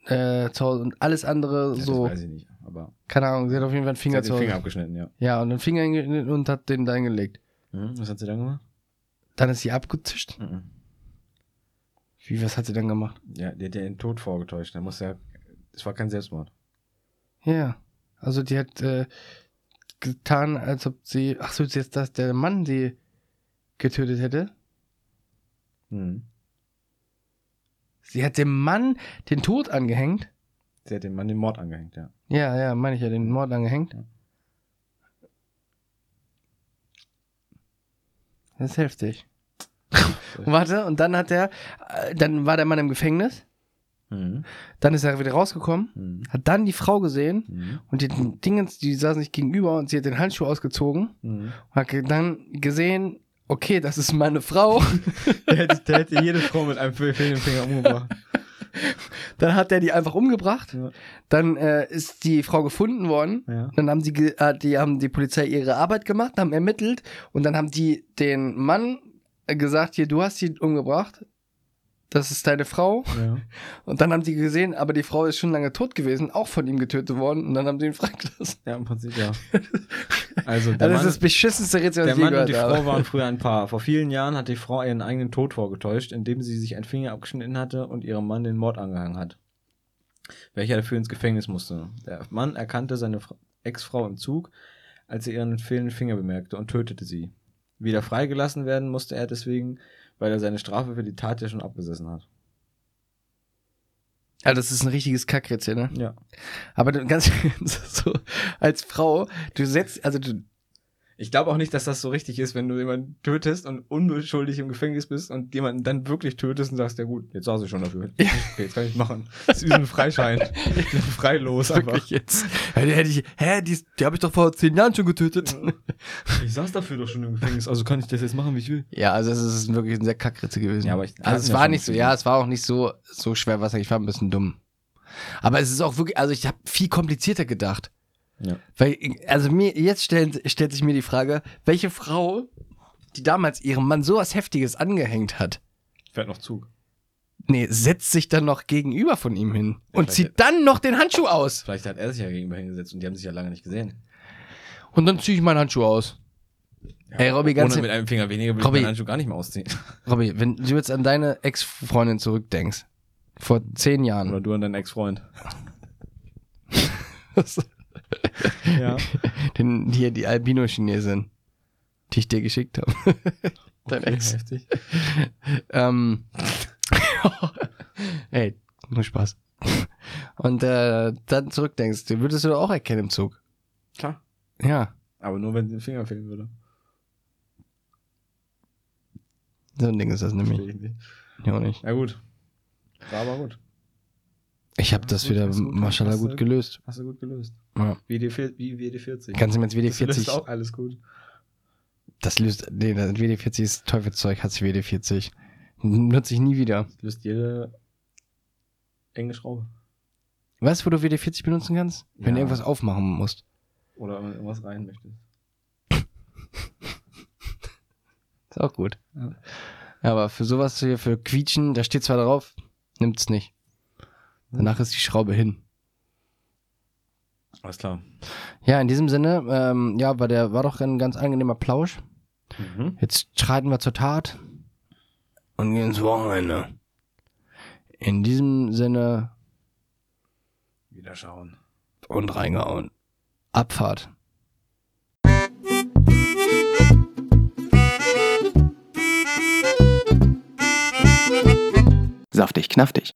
äh, zu Hause und alles andere Ja, so, Das weiß ich nicht. Aber keine Ahnung, sie hat auf jeden Fall einen sie Finger hat zu den. Finger abgeschnitten, ja. Ja, und einen Finger hinge- und hat den da hingelegt. Mhm. Was hat sie dann gemacht? Dann ist sie abgezischt. Mhm. Wie, was hat sie dann gemacht? Ja, die hat ja den Tod vorgetäuscht. Der muss ja. Es war kein Selbstmord. Ja, also die hat äh, getan, als ob sie, ach so, jetzt, dass der Mann sie getötet hätte. Mhm. Sie hat dem Mann den Tod angehängt. Sie hat dem Mann den Mord angehängt, ja. Ja, ja, meine ich ja, den Mord angehängt. Ja. Das ist heftig. Warte, und dann hat er, äh, dann war der Mann im Gefängnis, Mhm. dann ist er wieder rausgekommen, Mhm. hat dann die Frau gesehen Mhm. und die Dingens, die saßen sich gegenüber und sie hat den Handschuh ausgezogen Mhm. und hat dann gesehen, okay, das ist meine Frau. Der, hätte, der hätte jede Frau mit einem Finger umgebracht. dann hat er die einfach umgebracht. Ja. Dann äh, ist die Frau gefunden worden. Ja. Dann haben die, ge- äh, die haben die Polizei ihre Arbeit gemacht, haben ermittelt und dann haben die den Mann äh, gesagt, hier, du hast sie umgebracht. Das ist deine Frau. ja. Und dann haben die gesehen, aber die Frau ist schon lange tot gewesen, auch von ihm getötet worden. Und dann haben sie ihn freigelassen. Ja, im Prinzip ja. Also der Also das ist Mann, das beschissenste Rätsel, was der Mann und die habe. Frau waren früher ein Paar. Vor vielen Jahren hat die Frau ihren eigenen Tod vorgetäuscht, indem sie sich einen Finger abgeschnitten hatte und ihrem Mann den Mord angehangen hat. Welcher dafür ins Gefängnis musste. Der Mann erkannte seine Fra- Ex-Frau im Zug, als er ihren fehlenden Finger bemerkte und tötete sie. Wieder freigelassen werden musste er deswegen, weil er seine Strafe für die Tat ja schon abgesessen hat. Ja, das ist ein richtiges Kackrätsel, ne? Ja. Aber du, ganz so, als Frau, du setzt, also du, Ich glaube auch nicht, dass das so richtig ist, wenn du jemanden tötest und unbeschuldigt im Gefängnis bist und jemanden dann wirklich tötest und sagst, ja gut, jetzt saß ich schon dafür. Okay, jetzt kann ich machen. Das ist ein Freischein. Ich bin freilos einfach. wirklich jetzt. Hätte ich, hä, die, die habe ich doch vor zehn Jahren schon getötet. Ich saß dafür doch schon im Gefängnis, also kann ich das jetzt machen, wie ich will. Ja, also es ist wirklich ein sehr Kackritze gewesen. Ja, aber ich- also es ja war nicht so, ja, es war auch nicht so, so schwer, was ich war ein bisschen dumm. Aber es ist auch wirklich, also ich habe viel komplizierter gedacht. Ja. Weil, also mir, jetzt stellt, stellt sich mir die Frage, welche Frau, die damals ihrem Mann sowas Heftiges angehängt hat, Fährt noch Zug. nee, setzt sich dann noch gegenüber von ihm hin und vielleicht- zieht dann noch den Handschuh aus. Vielleicht hat er sich ja gegenüber hingesetzt und die haben sich ja lange nicht gesehen. Und dann ziehe ich meinen Handschuh aus. Ja, Ey, Robby, ganz Ohne mit einem Finger weniger würde Robby. ich meinen Handschuh gar nicht mehr ausziehen. Robby, wenn du jetzt an deine Ex-Freundin zurückdenkst, vor zehn Jahren, Oder du an deinen Ex-Freund. Ja. den, hier die Albino-Chinesin, die ich dir geschickt habe. Dein Okay, Ex. heftig. Ähm. Ey, nur Spaß. Und äh, dann zurückdenkst, den würdest du doch auch erkennen im Zug. Klar. Ja, Aber nur wenn den Finger fehlen würde. so ein Ding ist das nämlich. Verstehe ich nicht. Ja, auch nicht. Ja gut. War aber gut. Ich habe Ja, das wieder. Maschallah, gut gelöst. Hast du gut gelöst. Ja. Vier- wie WD40. Kannst du mir jetzt Das löst WD40, auch alles gut. das löst, nee, das WD40 ist Teufelszeug, hat's WD40. Nutze ich nie wieder. Das löst jede enge Schraube. Weißt du, wo du WD40 benutzen kannst? Wenn du Ja. irgendwas aufmachen musst. Oder wenn du irgendwas rein möchtest. Ist auch gut. Ja. Ja, aber für sowas hier, für Quietschen, da steht zwar drauf, nimmt's nicht. Danach ist die Schraube hin. Alles klar. Ja, in diesem Sinne, ähm, ja, war der, war doch ein ganz angenehmer Plausch. Mhm. Jetzt schreiten wir zur Tat und gehen ins Wochenende. In diesem Sinne Wieder schauen. und reingehauen. Abfahrt. Saftig, knaftig.